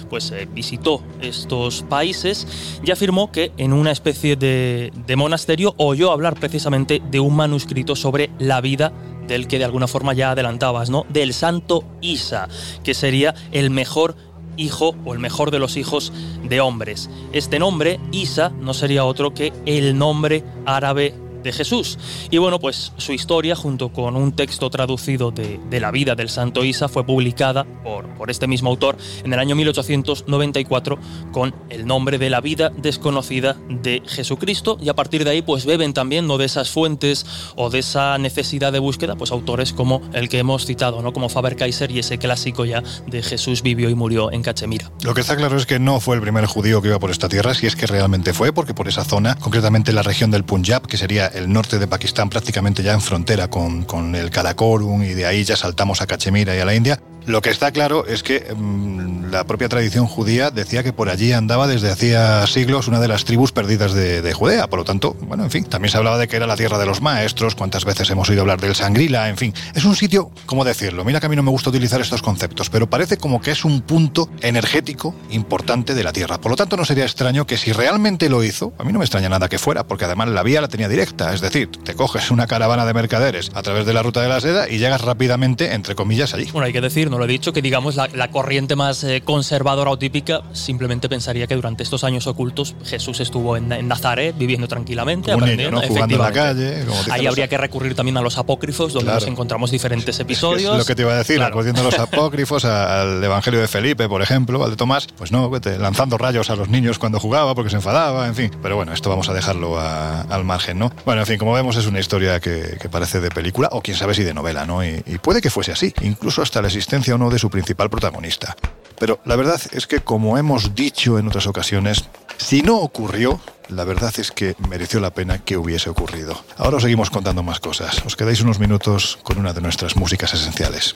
E: Pues eh, visitó estos países y afirmó que en una especie de, de monasterio oyó hablar precisamente de un manuscrito sobre la vida del que de alguna forma ya adelantabas, ¿no? Del santo Isa, que sería el mejor hijo o el mejor de los hijos de hombres. Este nombre, Isa, no sería otro que el nombre árabe de Jesús. Y bueno, pues su historia, junto con un texto traducido de, de la vida del santo Isa, fue publicada por, por, este mismo autor en el año 1894 con el nombre de la vida desconocida de Jesucristo. Y a partir de ahí, pues beben también ¿no? de esas fuentes o de esa necesidad de búsqueda, pues autores como el que hemos citado, ¿no? como Faber Kaiser y ese clásico ya de Jesús vivió y murió en Cachemira.
A: Lo que está claro es que no fue el primer judío que iba por esta tierra, si es que realmente fue, porque por esa zona, concretamente la región del Punjab, que sería el norte de Pakistán prácticamente ya en frontera con, con el Karakorum y de ahí ya saltamos a Cachemira y a la India. Lo que está claro es que mm, la propia tradición judía decía que por allí andaba desde hacía siglos una de las tribus perdidas de, de, Judea. Por lo tanto, bueno, en fin, también se hablaba de que era la tierra de los maestros, cuántas veces hemos oído hablar del Sangrila, en fin. Es un sitio, ¿cómo decirlo? Mira que a mí no me gusta utilizar estos conceptos, pero parece como que es un punto energético importante de la tierra. Por lo tanto, no sería extraño que si realmente lo hizo, a mí no me extraña nada que fuera, porque además la vía la tenía directa. Es decir, te coges una caravana de mercaderes a través de la ruta de la seda y llegas rápidamente, entre comillas, allí.
E: Bueno, hay que decir, no lo he dicho, que digamos la, la corriente más eh, conservadora o típica simplemente pensaría que durante estos años ocultos Jesús estuvo en, en Nazaret viviendo tranquilamente,
A: Como un
E: aprendiendo,
A: niño, ¿no? Jugando en la calle, como
E: Ahí
A: los-
E: habría que recurrir también a los apócrifos, donde
A: Claro.
E: nos encontramos diferentes episodios.
A: Es lo que te iba a decir,
E: Claro.
A: acudiendo a los apócrifos, al Evangelio de Felipe, por ejemplo, al de Tomás, pues no, vete, lanzando rayos a los niños cuando jugaba porque se enfadaba, en fin. Pero bueno, esto vamos a dejarlo a- al margen, ¿no? Bueno, en fin, como vemos, es una historia que, que parece de película o quién sabe si de novela, ¿no? Y, y puede que fuese así, incluso hasta la existencia o no de su principal protagonista. Pero la verdad es que, como hemos dicho en otras ocasiones, si no ocurrió, la verdad es que mereció la pena que hubiese ocurrido. Ahora os seguimos contando más cosas. Os quedáis unos minutos con una de nuestras músicas esenciales.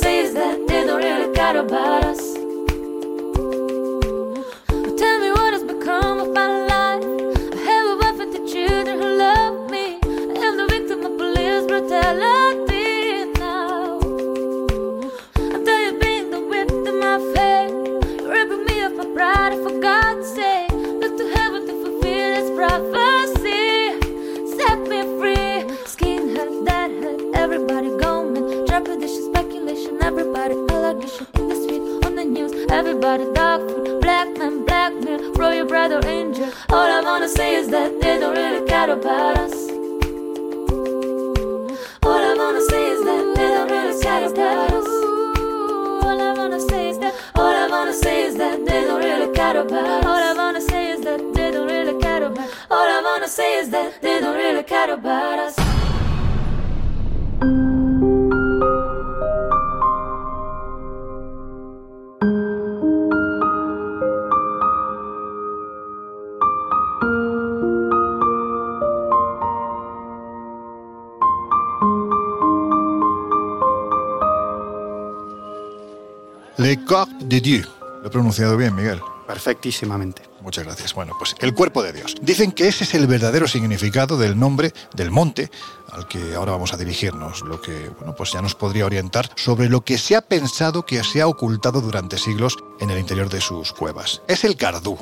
I: says that they don't really care about us.
A: Pronunciado bien, Miguel.
D: Perfectísimamente.
A: Muchas gracias. Bueno, pues el cuerpo de Dios. Dicen que ese es el verdadero significado del nombre del monte al que ahora vamos a dirigirnos, lo que, bueno, pues ya nos podría orientar sobre lo que se ha pensado que se ha ocultado durante siglos en el interior de sus cuevas. Es el Cardú.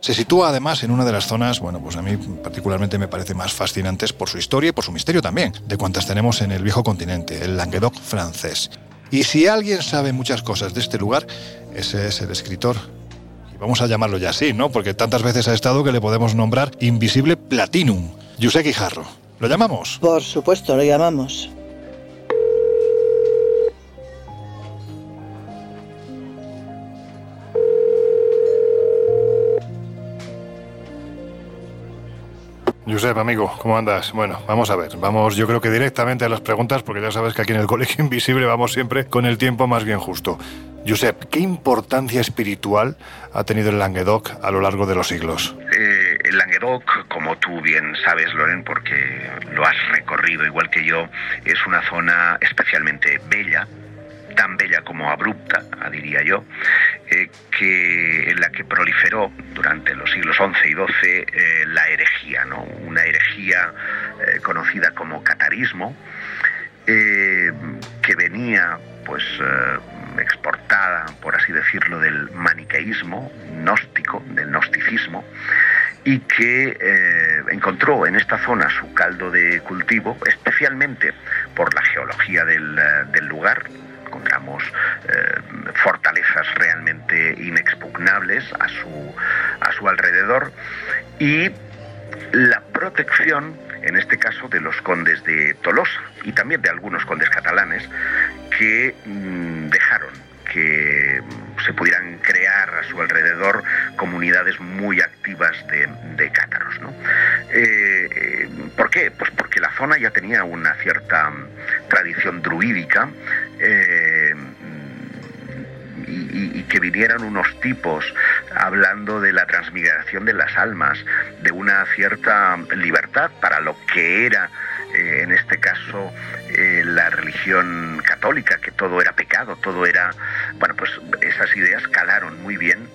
A: Se sitúa además en una de las zonas, bueno, pues a mí particularmente me parece más fascinantes por su historia y por su misterio también, de cuantas tenemos en el viejo continente, el Languedoc francés. Y si alguien sabe muchas cosas de este lugar, ese es el escritor y vamos a llamarlo ya así, ¿no? Porque tantas veces ha estado que le podemos nombrar Invisible Platinum. José Guijarro. ¿Lo llamamos?
B: Por supuesto, lo llamamos.
A: Josep, amigo, ¿cómo andas? Bueno, vamos a ver. Vamos, yo creo que directamente a las preguntas, porque ya sabes que aquí en el Colegio Invisible vamos siempre con el tiempo más bien justo. Josep, ¿qué importancia espiritual ha tenido el Languedoc a lo largo de los siglos?
J: Eh, el Languedoc, como tú bien sabes, Loren, porque lo has recorrido igual que yo, es una zona especialmente bella, tan bella como abrupta, diría yo, eh, que, en la que proliferó durante los siglos XI y XII eh, la herejía, ¿no? una herejía eh, conocida como catarismo, que venía pues exportada, por así decirlo, del maniqueísmo gnóstico, del gnosticismo, y que encontró en esta zona su caldo de cultivo, especialmente por la geología del, del lugar, encontramos eh, fortalezas realmente inexpugnables a su, a su alrededor. Y la protección, en este caso, de los condes de Tolosa y también de algunos condes catalanes que mm, dejaron que se pudieran crear su alrededor comunidades muy activas de, cátaros. ¿no? Eh, ¿Por qué? Pues porque la zona ya tenía una cierta tradición druídica eh, y, y, que vinieran unos tipos hablando de la transmigración de las almas, de una cierta libertad para lo que era eh, en este caso eh, la religión católica, que todo era pecado, todo era, bueno, pues esas ideas calaron muy bien.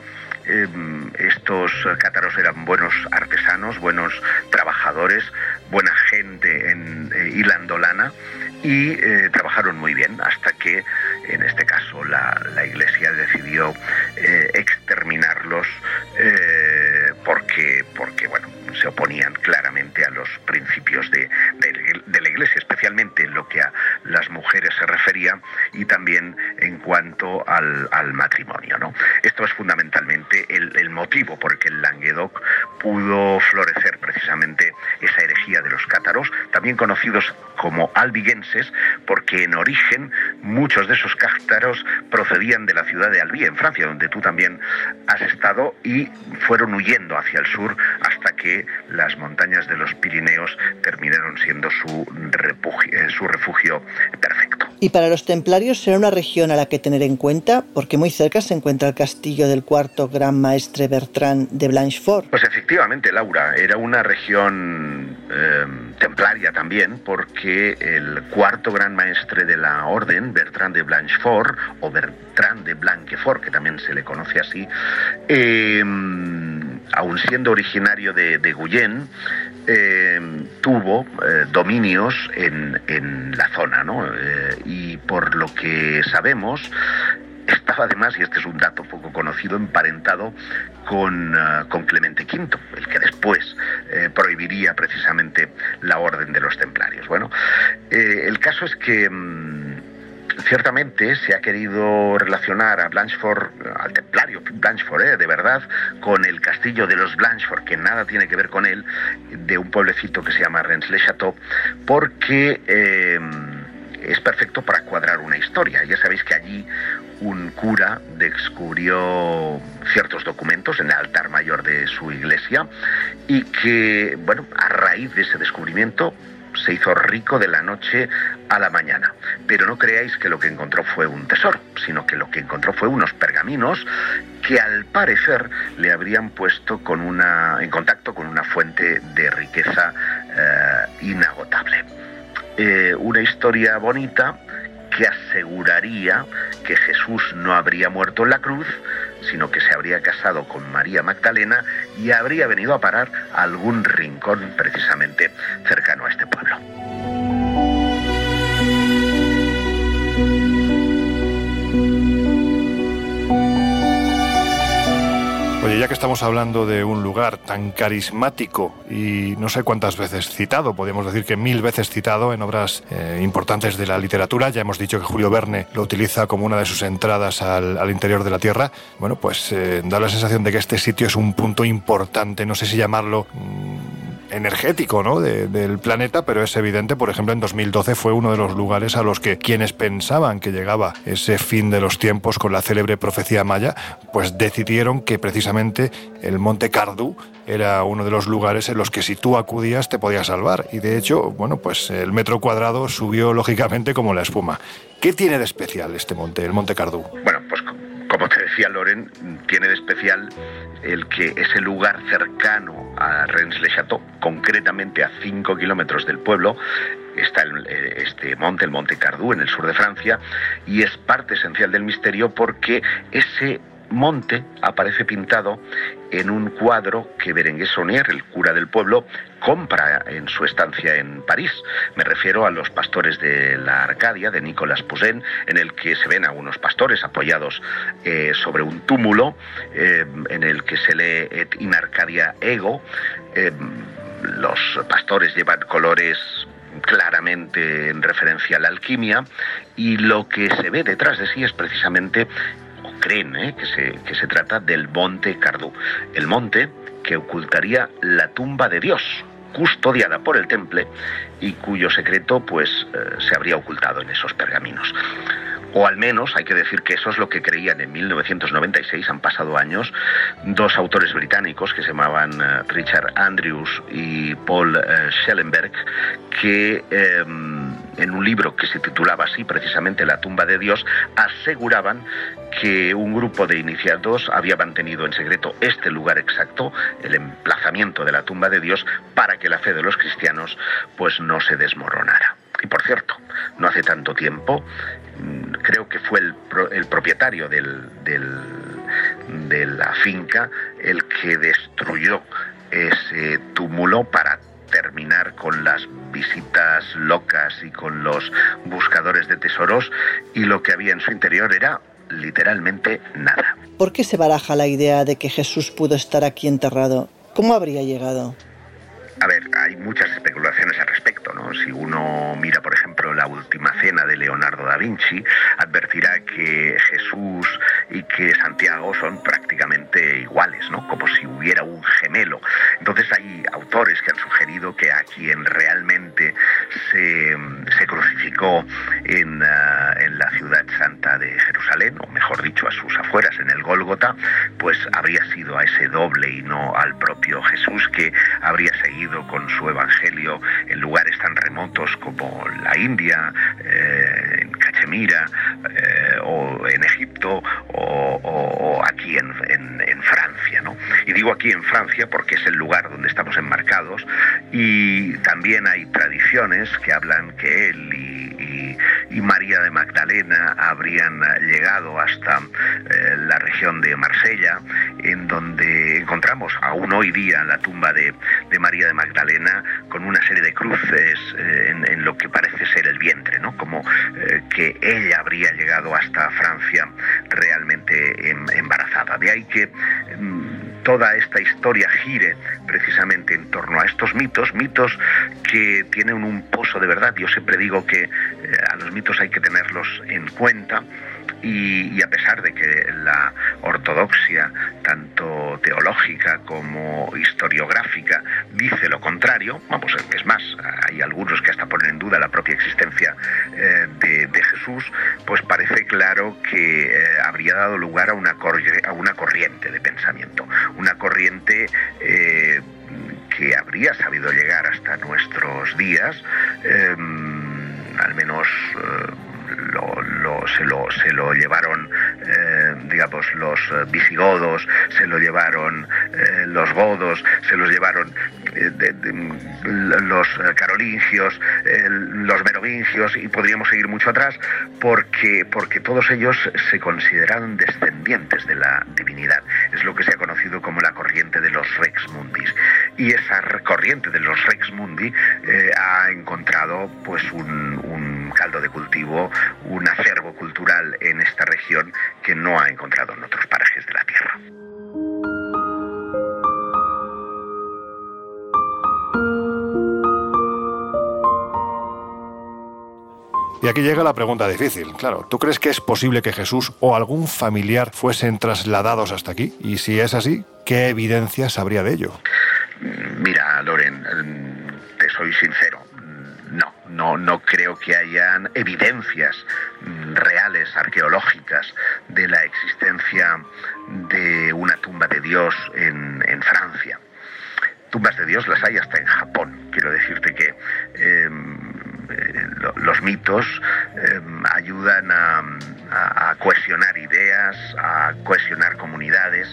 J: Em, estos cátaros eran buenos artesanos, buenos trabajadores, buena gente en eh, Ilandolana y eh, trabajaron muy bien hasta que en este caso la, iglesia decidió porque, porque bueno, se oponían claramente a los principios de, de, la iglesia, especialmente en lo que a las mujeres se refería y también en cuanto al, matrimonio. ¿no? Esto es fundamentalmente el, el motivo por el que el Languedoc pudo florecer precisamente esa herejía de los cátaros, también conocidos como albigenses, porque en origen muchos de esos cátaros procedían de la ciudad de Albi, en Francia, donde tú también has estado, y fueron huyendo hacia el sur hasta que las montañas de los Pirineos terminaron siendo su refugio, eh, su refugio perfecto.
B: Y para los templarios será una región a la que tener en cuenta, porque muy cerca se encuentra el castillo del cuarto gran maestre Bertrand de Blanchefort.
J: Pues efectivamente, Laura, era una región eh, templaria también, porque el cuarto gran maestre de la orden, Bertrand de Blanchefort, o Bertrand de Blanquefort, que también se le conoce así, eh, aun siendo originario de, de eh, tuvo eh, dominios en, en, la zona, ¿no? Eh, y por lo que sabemos, estaba además, y este es un dato poco conocido, emparentado con, con Clemente V, el que después prohibiría precisamente la orden de los templarios. Bueno, el caso es que... Mmm, ciertamente se ha querido relacionar a Blanchefort, al templario Blanchefort, ¿eh? de verdad, con el castillo de los Blanchefort, que nada tiene que ver con él, de un pueblecito que se llama Rennes-le-Château, porque eh, es perfecto para cuadrar una historia. Ya sabéis que allí un cura descubrió ciertos documentos en el altar mayor de su iglesia y que, bueno, a raíz de ese descubrimiento se hizo rico de la noche a la mañana. Pero no creáis que lo que encontró fue un tesoro, sino que lo que encontró fue unos pergaminos que al parecer le habrían puesto con una, en contacto con una fuente de riqueza eh, inagotable. Eh, una historia bonita que aseguraría que Jesús no habría muerto en la cruz, sino que se habría casado con María Magdalena y habría venido a parar a algún rincón precisamente cercano a este pueblo.
A: Oye, ya que estamos hablando de un lugar tan carismático y no sé cuántas veces citado, podríamos decir que mil veces citado en obras eh, importantes de la literatura, ya hemos dicho que Julio Verne lo utiliza como una de sus entradas al, al interior de la Tierra, bueno, pues eh, da la sensación de que este sitio es un punto importante, no sé si llamarlo... Mmm, energético ¿no? De, del planeta, pero es evidente, por ejemplo, en 2012 fue uno de los lugares a los que quienes pensaban que llegaba ese fin de los tiempos con la célebre profecía maya, pues decidieron que precisamente el Monte Cardu era uno de los lugares en los que si tú acudías te podías salvar. Y de hecho, bueno, pues el metro cuadrado subió lógicamente como la espuma. ¿Qué tiene de especial este monte, el Monte Cardu?
J: Bueno, pues como te decía Loren, tiene de especial el que ese lugar cercano a Rennes-le-Château, concretamente a 5 kilómetros del pueblo, está eh, este monte, el monte Cardú, en el sur de Francia, y es parte esencial del misterio porque ese monte aparece pintado en un cuadro que Berenguer Saunier, el cura del pueblo, compra en su estancia en París. Me refiero a los pastores de la Arcadia, de Nicolas Poussin, en el que se ven a unos pastores apoyados eh, sobre un túmulo, eh, en el que se lee Et in Arcadia ego. Eh, los pastores llevan colores claramente en referencia a la alquimia y lo que se ve detrás de sí es precisamente creen ¿eh? que, se, que se trata del monte Cardú, el monte que ocultaría la tumba de Dios, custodiada por el temple y cuyo secreto pues eh, se habría ocultado en esos pergaminos. O al menos hay que decir que eso es lo que creían en 1996, han pasado años, dos autores británicos que se llamaban eh, Richard Andrews y Paul Schellenberg, que eh, en un libro que se titulaba así precisamente La tumba de Dios, aseguraban que un grupo de iniciados había mantenido en secreto este lugar exacto, el emplazamiento de la tumba de Dios, para que la fe de los cristianos pues no se desmoronara. Y por cierto, no hace tanto tiempo, mm, creo que fue el, el propietario del- del- de la finca el que destruyó ese túmulo para terminar con las visitas locas y con los buscadores de tesoros y lo que había en su interior era literalmente nada.
B: ¿Por qué se baraja la idea de que Jesús pudo estar aquí enterrado? ¿Cómo habría llegado?
J: A ver, hay muchas especulaciones al respecto, ¿no? Si uno mira, por ejemplo, la última cena de Leonardo da Vinci, advertirá que Jesús y que Santiago son prácticamente iguales, ¿no? Como si hubiera un gemelo. Autores que han sugerido que a quien realmente se, se crucificó en, ah, en la ciudad santa de Jerusalén, o mejor dicho, a sus afueras, en el Gólgota, pues habría sido a ese doble y no al propio Jesús que habría seguido con su evangelio en lugares tan remotos como la India, eh, en Cachemira, eh, o en Egipto, o, aquí en- en Francia. Y digo aquí en Francia porque es el lugar donde estamos enmarcados y también hay tradiciones que hablan que él y, María de Magdalena habrían llegado hasta eh, la región de Marsella, en donde encontramos aún hoy día la tumba de, María de Magdalena con una serie de cruces eh, en, en lo que parece ser el vientre, ¿no? Como eh, que ella habría llegado hasta Francia realmente em- embarazada. De ahí que mm, toda esta historia gire precisamente en torno a estos mitos, mitos que tienen un pozo de verdad. Yo siempre digo que eh, a los mitos hay que tenerlos en cuenta y, a pesar de que la ortodoxia, tanto teológica como historiográfica, dice lo contrario, vamos, es más, hay algunos que hasta ponen en duda la propia existencia eh, de, Jesús, pues parece claro que eh, habría dado lugar a una, a una corriente de pensamiento, una corriente eh, que habría sabido llegar hasta nuestros días, eh, al menos lo, lo- se, lo, se lo llevaron, eh, digamos, los eh, visigodos, se lo llevaron eh, los godos, se los llevaron de- los carolingios, los merovingios y podríamos seguir mucho atrás porque, porque todos ellos se consideran descendientes de la divinidad. Es lo que se ha conocido como la corriente de los Rex Mundis. Y esa corriente de los Rex Mundi ha encontrado pues un, un caldo de cultivo, un acervo cultural en esta región que no ha encontrado en otros parajes de la Tierra.
A: Y aquí llega la pregunta difícil. Claro, ¿tú crees que es posible que Jesús o algún familiar fuesen trasladados hasta aquí? Y si es así, ¿qué evidencias habría de ello?
J: Mira, Loren, te soy sincero. No, no, creo que hayan evidencias reales, arqueológicas, de la existencia de una tumba de Dios en, en Francia. Tumbas de Dios las hay hasta en Japón. Quiero decirte que em, los mitos em, ayudan a, a- cohesionar ideas, a cohesionar comunidades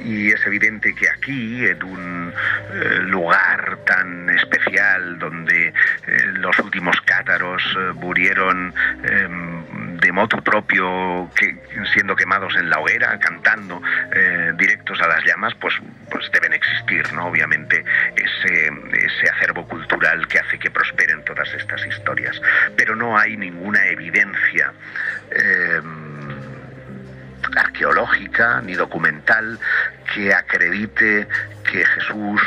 J: y es evidente que aquí, en un eh, lugar tan especial donde eh, los últimos eh, murieron em, de motu propio, siendo quemados en la hoguera, cantando eh, directos a las llamas, pues, pues deben existir, ¿no? Obviamente, ese, ese acervo cultural que hace que prosperen todas estas historias. Pero no hay ninguna evidencia. em, arqueológica ni documental que acredite que Jesús,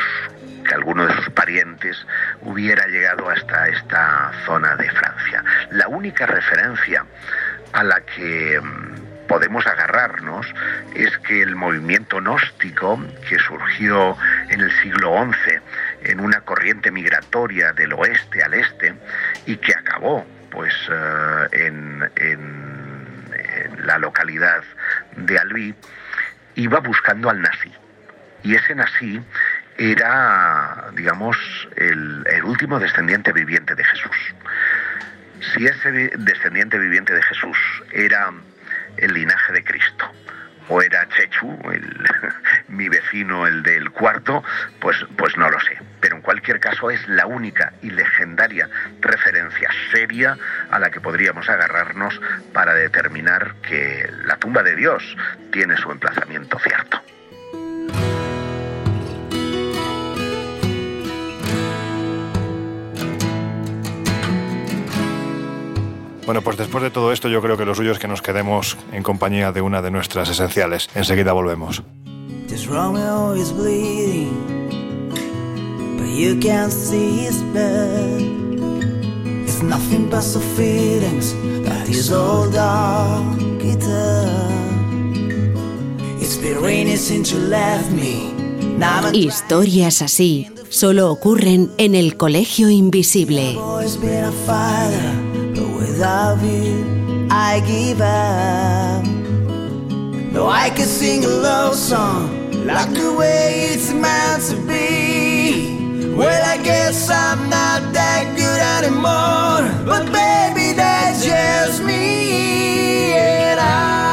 J: que alguno de sus parientes hubiera llegado hasta esta zona de Francia. La única referencia a la que mm, podemos agarrarnos es que el movimiento gnóstico que surgió en el siglo XI en una corriente migratoria del oeste al este y que acabó pues eh, en, en- en la localidad de Albi iba buscando al nazi. Y ese nazi era digamos el, último descendiente viviente de Jesús. Si ese descendiente viviente de Jesús era el linaje de Cristo o era Chechu, el- mi vecino, el del cuarto, pues, pues no lo sé. Pero en cualquier caso es la única y legendaria referencia seria a la que podríamos agarrarnos para determinar que la tumba de Dios tiene su emplazamiento cierto.
A: Bueno, pues después de todo esto yo creo que lo suyo es que nos quedemos en compañía de una de nuestras esenciales. Enseguida volvemos.
K: This Romeo is bleeding, but you can't see his blood. It's nothing but the feelings that is all dark It's been raining since you left me. Now I'm
L: Historias así solo ocurren en el Colegio Invisible.
K: Without you, I give up. No, I can sing a love song like the way it's meant to be. Well, I guess I'm not that good anymore, but baby, that's just me, and I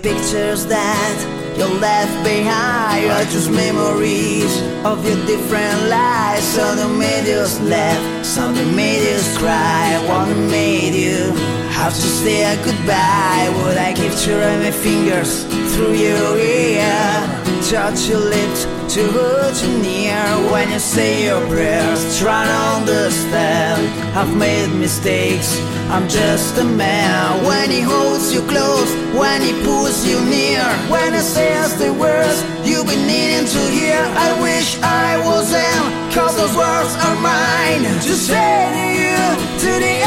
K: Pictures that you left behind are just memories of your different lives. Some that made us laugh, some that made us cry, one made you have to say a goodbye. Would I to run my fingers through your ear, touch your lips to hold you near when you say your prayers? Try to understand. I've made mistakes. I'm just a man when he holds you close, when he pulls you near, when he says the words you've been needing to hear. I wish I was him, cause those words are mine to say to you to the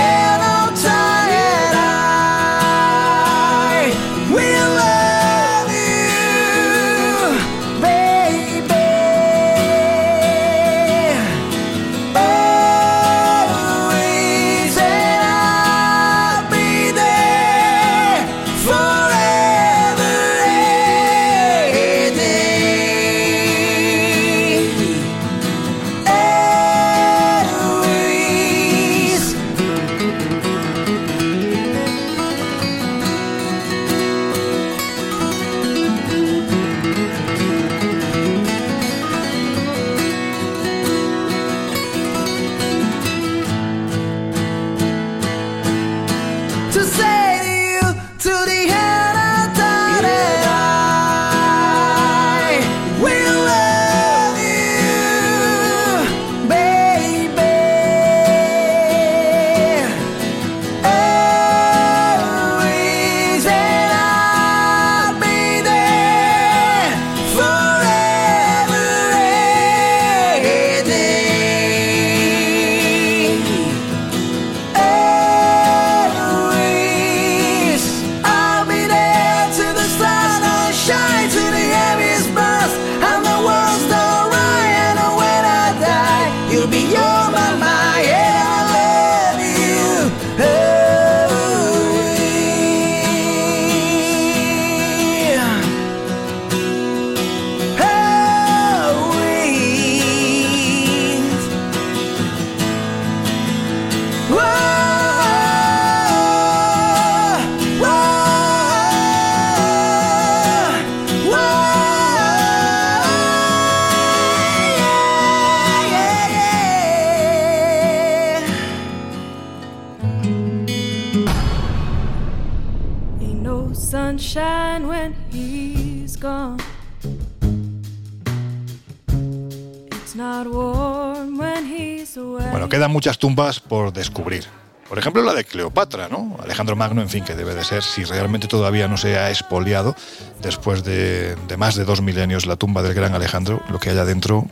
A: muchas tumbas por descubrir. Por ejemplo, la de Cleopatra, ¿no? Alejandro Magno, en fin, que debe de ser, si realmente todavía no se ha expoliado, después de, de más de dos milenios, la tumba del gran Alejandro, lo que hay adentro,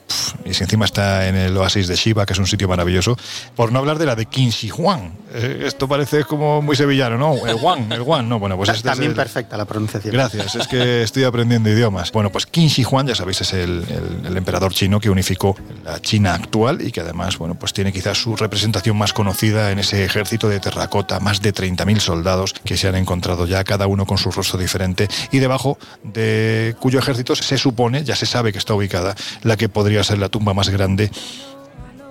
A: y si encima está en el oasis de Shiva, que es un sitio maravilloso, por no hablar de la de Qin Shi Huang. Eh, esto parece como muy sevillano, ¿no? El Huang, el Huang, no, bueno, pues este es
D: También
A: el-
D: perfecta la pronunciación.
A: Gracias, es que estoy aprendiendo idiomas. Bueno, pues Qin Huang, ya sabéis, es el, el- el emperador chino que unificó la China actual y que además, bueno, pues tiene quizás su representación más conocida en ese ejército de terracota, más de 30.000 soldados que se han encontrado ya, cada uno con su rostro diferente, y debajo de cuyo ejército se supone, ya se sabe que está ubicada, la que podría ser la tumba más grande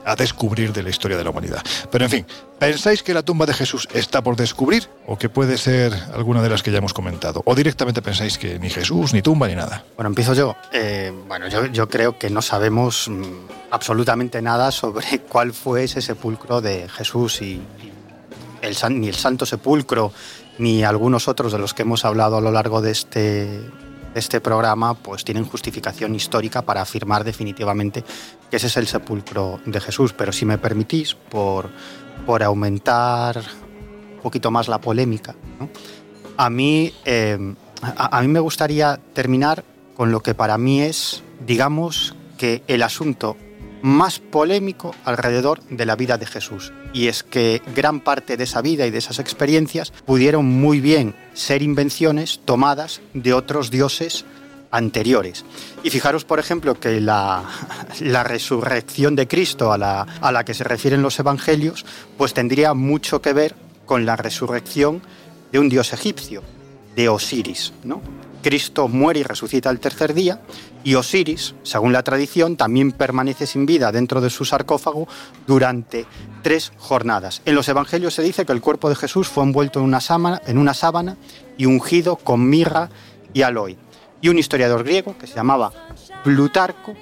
A: a descubrir de la historia de la humanidad. Pero en fin, ¿pensáis que la tumba de Jesús está por descubrir o que puede ser alguna de las que ya hemos comentado? ¿O directamente pensáis que ni Jesús, ni tumba, ni nada?
D: Bueno, empiezo yo. Eh, bueno, yo, creo que no sabemos mm, absolutamente nada sobre cuál fue ese sepulcro de Jesús y, ni el Santo Sepulcro ni algunos otros de los que hemos hablado a lo largo de este, este programa, pues tienen justificación histórica para afirmar definitivamente que ese es el sepulcro de Jesús. Pero si me permitís, por, por aumentar un poquito más la polémica, a mí, a, a mí me gustaría terminar con lo que para mí es, digamos, que el asunto más polémico alrededor de la vida de Jesús. Y es que gran parte de esa vida y de esas experiencias pudieron muy bien ser invenciones tomadas de otros dioses anteriores. Y fijaros, por ejemplo, que la, resurrección de Cristo a la, a la que se refieren los evangelios, pues tendría mucho que ver con la resurrección de un dios egipcio, de Osiris. ¿no? Cristo muere y resucita el tercer día y Osiris, según la tradición, también permanece sin vida dentro de su sarcófago durante tres jornadas. En los evangelios se dice que el cuerpo de Jesús fue envuelto en una sábana, en una sábana y ungido con mirra y aloe. Y un historiador griego que se llamaba Plutarco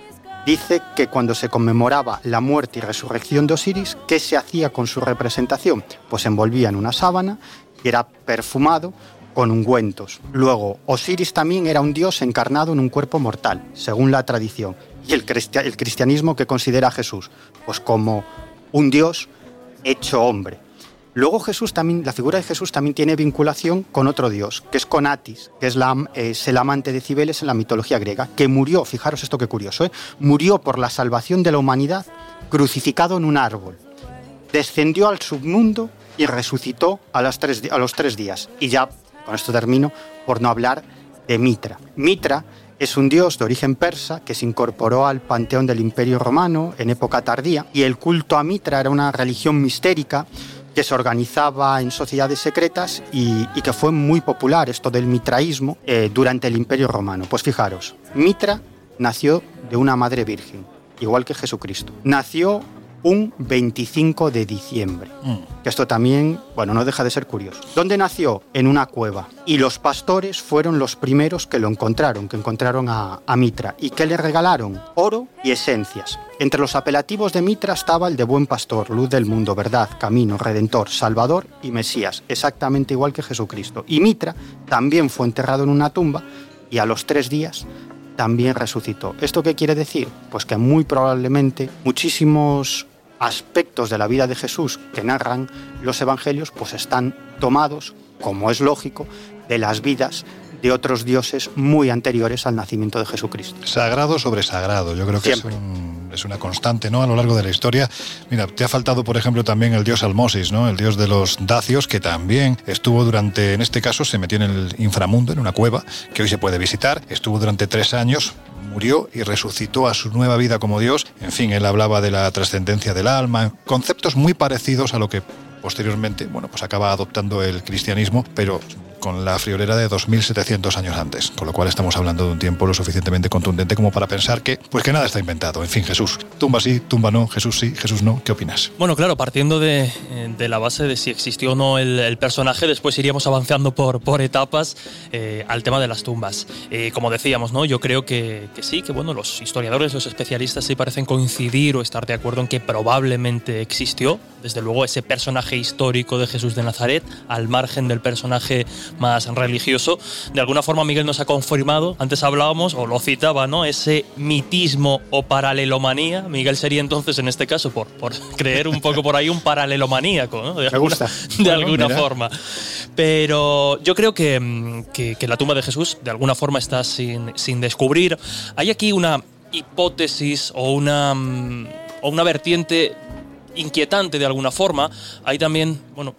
D: dice que cuando se conmemoraba la muerte y resurrección de Osiris, ¿qué se hacía con su representación? Pues envolvía en una sábana y era perfumado con ungüentos. Luego, Osiris también era un dios encarnado en un cuerpo mortal, según la tradición. Y el, cristia- el cristianismo que considera a Jesús, pues como un dios hecho hombre. Luego Jesús también, la figura de Jesús también tiene vinculación con otro dios, que es con Atis, que es, la, es el amante de Cibeles en la mitología griega, que murió, fijaros esto que curioso, ¿eh? murió por la salvación de la humanidad crucificado en un árbol. Descendió al submundo y resucitó a, a los tres días. Y ya, con esto termino, por no hablar de Mitra. Mitra es un dios de origen persa que se incorporó al panteón del Imperio Romano en época tardía y el culto a Mitra era una religión mistérica que se organizaba en sociedades secretas y, que fue muy popular esto del mitraísmo eh, durante el Imperio Romano. Pues fijaros, Mitra nació de una madre virgen, igual que Jesucristo. Nació un 25 de diciembre. Que esto también, bueno, no deja de ser curioso. ¿Dónde nació? En una cueva. Y los pastores fueron los primeros que lo encontraron, que encontraron a, a Mitra. ¿Y qué le regalaron? Oro y esencias. Entre los apelativos de Mitra estaba el de buen pastor, luz del mundo, verdad, camino, redentor, salvador y Mesías, exactamente igual que Jesucristo. Y Mitra también fue enterrado en una tumba y a los tres días también resucitó. ¿Esto qué quiere decir? Pues que muy probablemente muchísimos aspectos de la vida de Jesús que narran los evangelios pues están tomados, como es lógico, de las vidas de otros dioses muy anteriores al nacimiento de Jesucristo.
A: Sagrado sobre sagrado, yo creo que es,
D: Siempre.
A: un- es una constante ¿no? a lo largo de la historia. Mira, te ha faltado, por ejemplo, también el dios Almosis, ¿no? el dios de los dacios, que también estuvo durante, en este caso, se metió en el inframundo, en una cueva, que hoy se puede visitar. Estuvo durante tres años, murió y resucitó a su nueva vida como dios. En fin, él hablaba de la trascendencia del alma, conceptos muy parecidos a lo que posteriormente, bueno, pues acaba adoptando el cristianismo, pero con la friolera de 2700 años antes, con lo cual estamos hablando de un tiempo lo suficientemente contundente como para pensar que pues que nada está inventado. En fin, Jesús, tumba sí, tumba no, Jesús sí, Jesús no, ¿qué opinas?
E: Bueno, claro, partiendo de, de la base de si existió o no el, personaje, después iríamos avanzando por, por etapas eh, al tema de las tumbas. Eh, como decíamos, ¿no? yo creo que, que sí, que bueno, los historiadores, los especialistas sí parecen coincidir o estar de acuerdo en que probablemente existió, desde luego, ese personaje histórico de Jesús de Nazaret, al margen del personaje más religioso. De alguna forma Miguel nos ha confirmado, antes hablábamos, o lo citaba, ¿no? Ese mitismo o paralelomanía. Miguel sería entonces, en este caso, por, por creer un poco por ahí, un paralelomaníaco, ¿no? De
D: Me gusta.
E: de
D: Bueno,
E: alguna
D: mira.
E: forma. Pero yo creo que, mm, que- que la tumba de Jesús de alguna forma está sin, sin descubrir. Hay aquí una hipótesis o una, mm, o una vertiente inquietante de alguna forma. Hay también, bueno,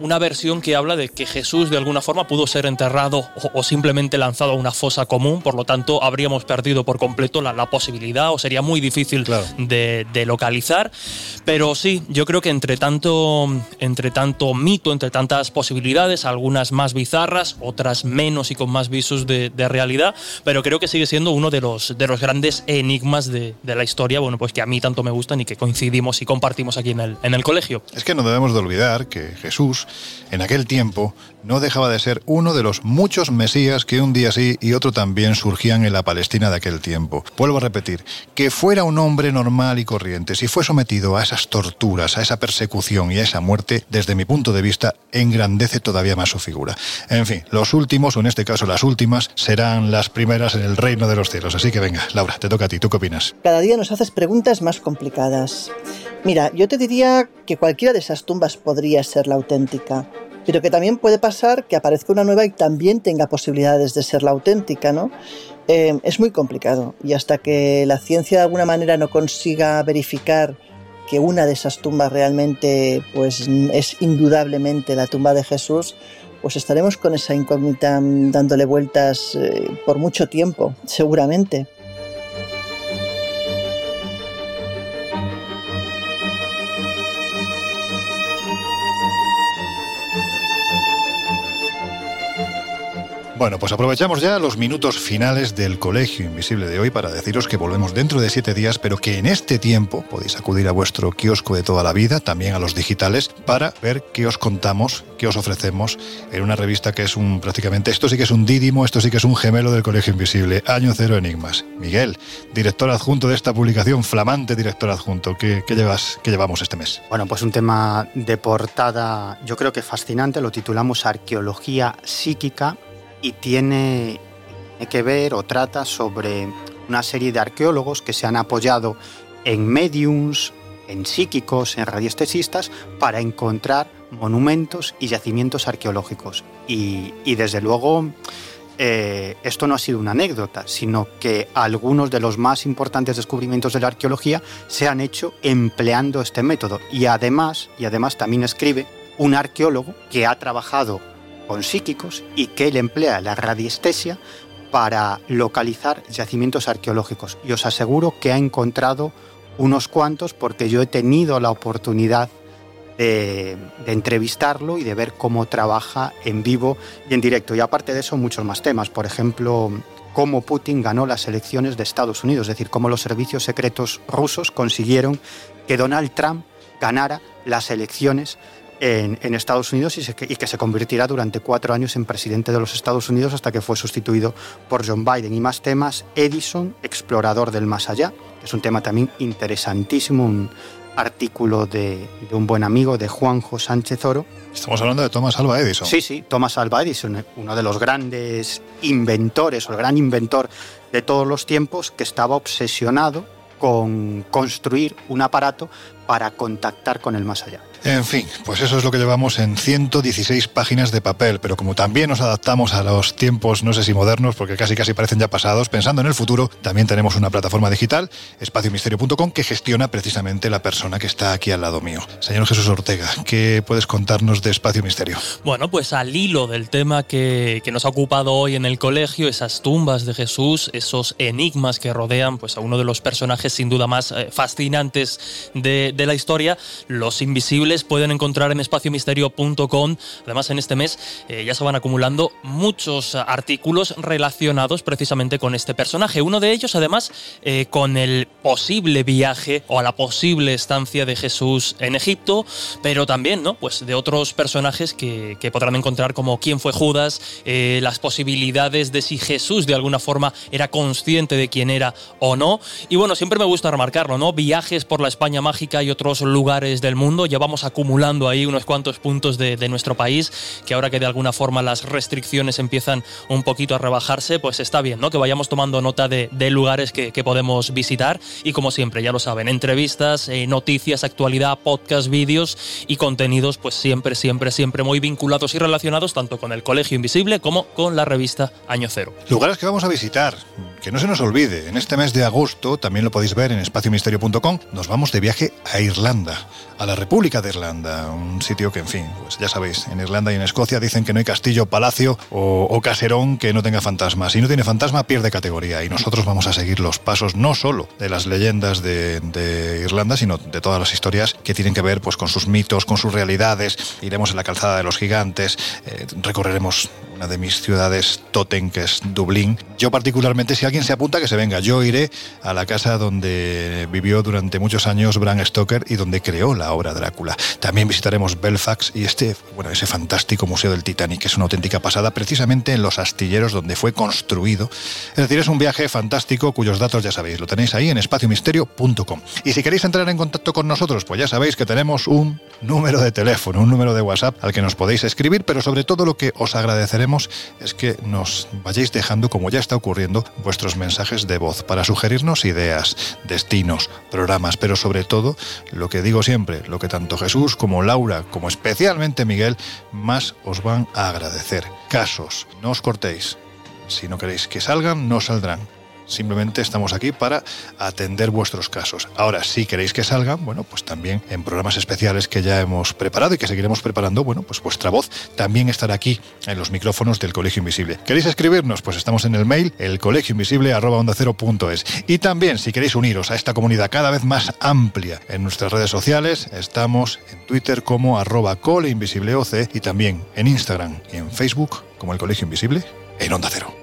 E: una versión que habla de que Jesús de alguna forma pudo ser enterrado o, o simplemente lanzado a una fosa común, por lo tanto habríamos perdido por completo la, la posibilidad o sería muy difícil de, de localizar. Pero sí, yo creo que entre tanto, entre tanto mito, entre tantas posibilidades, algunas más bizarras, otras menos y con más visos de, de realidad, pero creo que sigue siendo uno de los, de los grandes enigmas de, de la historia, bueno, pues que a mí tanto me gustan y que coincidimos y compartimos aquí en el, en el colegio.
A: Es que no debemos de olvidar que En aquel tiempo, no dejaba de ser uno de los muchos mesías que un día sí y otro también surgían en la Palestina de aquel tiempo. Vuelvo a repetir, que fuera un hombre normal y corriente, si fue sometido a esas torturas, a esa persecución y a esa muerte, desde mi punto de vista, engrandece todavía más su figura. En fin, los últimos, o en este caso las últimas, serán las primeras en el reino de los cielos. Así que venga, Laura, te toca a ti. ¿Tú qué opinas?
B: Cada día nos haces preguntas más complicadas. Mira, yo te diría que cualquiera de esas tumbas podría ser la auténtica, pero que también puede pasar que aparezca una nueva y también tenga posibilidades de ser la auténtica, ¿no? Eh, es muy complicado y hasta que la ciencia de alguna manera no consiga verificar que una de esas tumbas realmente pues es indudablemente la tumba de Jesús, pues estaremos con esa incógnita dándole vueltas eh, por mucho tiempo, seguramente.
A: Bueno, pues aprovechamos ya los minutos finales del Colegio Invisible de hoy para deciros que volvemos dentro de siete días, pero que en este tiempo podéis acudir a vuestro kiosco de toda la vida, también a los digitales, para ver qué os contamos, qué os ofrecemos en una revista que es un prácticamente, esto sí que es un dídimo, esto sí que es un gemelo del Colegio Invisible, Año Cero Enigmas. Miguel, director adjunto de esta publicación, flamante director adjunto, ¿qué, llevas, qué llevamos este mes?
D: Bueno, pues un tema de portada yo creo que fascinante, lo titulamos Arqueología psíquica y tiene, que ver o trata sobre una serie de arqueólogos que se han apoyado en mediums, en psíquicos, en radiestesistas para encontrar monumentos y yacimientos arqueológicos. Y, y desde luego eh, esto no ha sido una anécdota, sino que algunos de los más importantes descubrimientos de la arqueología se han hecho empleando este método. Y además, y además también escribe un arqueólogo que ha trabajado con psíquicos y que él emplea la radiestesia para localizar yacimientos arqueológicos. Y os aseguro que ha encontrado unos cuantos porque yo he tenido la oportunidad de, entrevistarlo y de ver cómo trabaja en vivo y en directo. Y aparte de eso, muchos más temas. Por ejemplo, cómo Putin ganó las elecciones de Estados Unidos, es decir, cómo los servicios secretos rusos consiguieron que Donald Trump ganara las elecciones en, en Estados Unidos y, se, y, que se convirtiera durante cuatro años en presidente de los Estados Unidos hasta que fue sustituido por John Biden. Y más temas, Edison, explorador del más allá, que es un tema también interesantísimo, un artículo de, de un buen amigo de Juanjo Sánchez Oro.
A: Estamos hablando de Thomas Alva Edison.
D: Sí, sí, Thomas Alva Edison, uno de los grandes inventores o el gran inventor de todos los tiempos que estaba obsesionado con construir un aparato para contactar con el más allá.
A: En fin, pues eso es lo que llevamos en 116 páginas de papel, pero como también nos adaptamos a los tiempos, no sé si modernos, porque casi casi parecen ya pasados, pensando en el futuro, también tenemos una plataforma digital, espaciomisterio.com, que gestiona precisamente la persona que está aquí al lado mío. Señor Jesús Ortega, ¿qué puedes contarnos de Espacio Misterio?
E: Bueno, pues al hilo del tema que, nos ha ocupado hoy en el colegio, esas tumbas de Jesús, esos enigmas que rodean pues, a uno de los personajes sin duda más eh, fascinantes de, de la historia, los invisibles pueden encontrar en espaciomisterio.com. Además, en este mes eh, ya se van acumulando muchos artículos relacionados precisamente con este personaje. Uno de ellos, además, eh, con el posible viaje o a la posible estancia de Jesús en Egipto, pero también, ¿no? Pues de otros personajes que, podrán encontrar como quién fue Judas, eh, las posibilidades de si Jesús de alguna forma era consciente de quién era o no. Y bueno, siempre me gusta remarcarlo, ¿no? Viajes por la España mágica hay otros lugares del mundo. Ya vamos acumulando ahí unos cuantos puntos de, nuestro país, que ahora que de alguna forma las restricciones empiezan un poquito a rebajarse, pues está bien, ¿no? Que vayamos tomando nota de, lugares que, que podemos visitar. Y como siempre, ya lo saben, entrevistas, eh, noticias, actualidad, podcast, vídeos y contenidos, pues siempre, siempre, siempre muy vinculados y relacionados tanto con el Colegio Invisible como con la revista Año Cero.
A: Lugares que vamos a visitar, que no se nos olvide, en este mes de agosto, también lo podéis ver en espaciomisterio.com, nos vamos de viaje a Irlanda, a la República de Irlanda, un sitio que, en fin, pues ya sabéis, en Irlanda y en Escocia dicen que no hay castillo, palacio o, caserón que no tenga fantasma. Si no tiene fantasma, pierde categoría y nosotros vamos a seguir los pasos no solo de las leyendas de, de Irlanda, sino de todas las historias que tienen que ver pues, con sus mitos, con sus realidades. Iremos en la calzada de los gigantes, eh, recorreremos una de mis ciudades totem, que es Dublín. Yo particularmente, si alguien se apunta, que se venga. Yo iré a la casa donde vivió durante muchos años Bram Stoker y donde creó la obra Drácula. También visitaremos Belfast y este, bueno, ese fantástico museo del Titanic, que es una auténtica pasada, precisamente en los astilleros donde fue construido. Es decir, es un viaje fantástico cuyos datos ya sabéis, lo tenéis ahí en espaciomisterio.com. Y si queréis entrar en contacto con nosotros, pues ya sabéis que tenemos un número de teléfono, un número de WhatsApp al que nos podéis escribir, pero sobre todo lo que os agradeceremos es que nos vayáis dejando, como ya está ocurriendo, vuestros mensajes de voz para sugerirnos ideas, destinos, programas, pero sobre todo, lo que digo siempre, lo que tanto como Laura, como especialmente Miguel, más os van a agradecer. Casos, no os cortéis. Si no queréis que salgan, no saldrán. Simplemente estamos aquí para atender vuestros casos. Ahora, si queréis que salgan, bueno, pues también en programas especiales que ya hemos preparado y que seguiremos preparando, bueno, pues vuestra voz también estará aquí en los micrófonos del Colegio Invisible. ¿Queréis escribirnos? Pues estamos en el mail elcolegioinvisible@onda0.es. Y también, si queréis uniros a esta comunidad cada vez más amplia en nuestras redes sociales, estamos en Twitter como arroba coleinvisibleoc y también en Instagram y en Facebook como el Colegio Invisible en Onda Cero.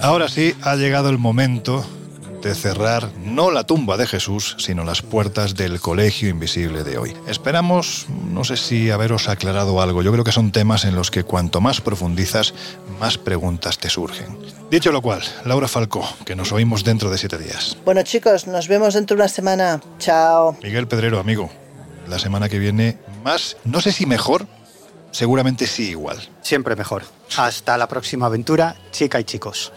A: Ahora sí, ha llegado el momento de cerrar no la tumba de Jesús, sino las puertas del colegio invisible de hoy. Esperamos, no sé si haberos aclarado algo, yo creo que son temas en los que cuanto más profundizas, más preguntas te surgen. Dicho lo cual, Laura Falcó, que nos oímos dentro de siete días.
B: Bueno chicos, nos vemos dentro de una semana. Chao.
A: Miguel Pedrero, amigo, la semana que viene más, no sé si mejor, seguramente sí igual.
D: Siempre mejor. Hasta la próxima aventura, chica y chicos.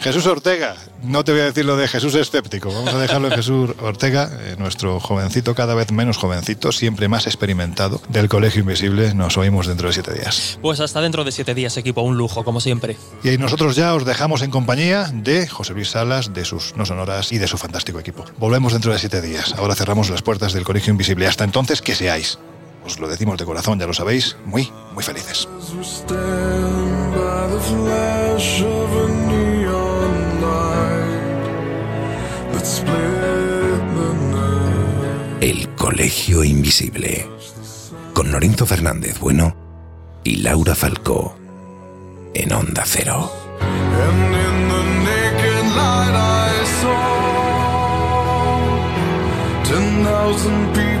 A: Jesús Ortega, no te voy a decir lo de Jesús escéptico, vamos a dejarlo en Jesús Ortega, eh, nuestro jovencito, cada vez menos jovencito, siempre más experimentado del Colegio Invisible. Nos oímos dentro de siete días.
E: Pues hasta dentro de siete días, equipo, un lujo, como siempre.
A: Y nosotros ya os dejamos en compañía de José Luis Salas, de sus no sonoras y de su fantástico equipo. Volvemos dentro de siete días. Ahora cerramos las puertas del Colegio Invisible. Hasta entonces, que seáis, os lo decimos de corazón, ya lo sabéis, muy, muy felices.
C: El Colegio Invisible. Con Lorenzo Fernández Bueno y Laura Falcó. En Onda Cero.
M: Thousand people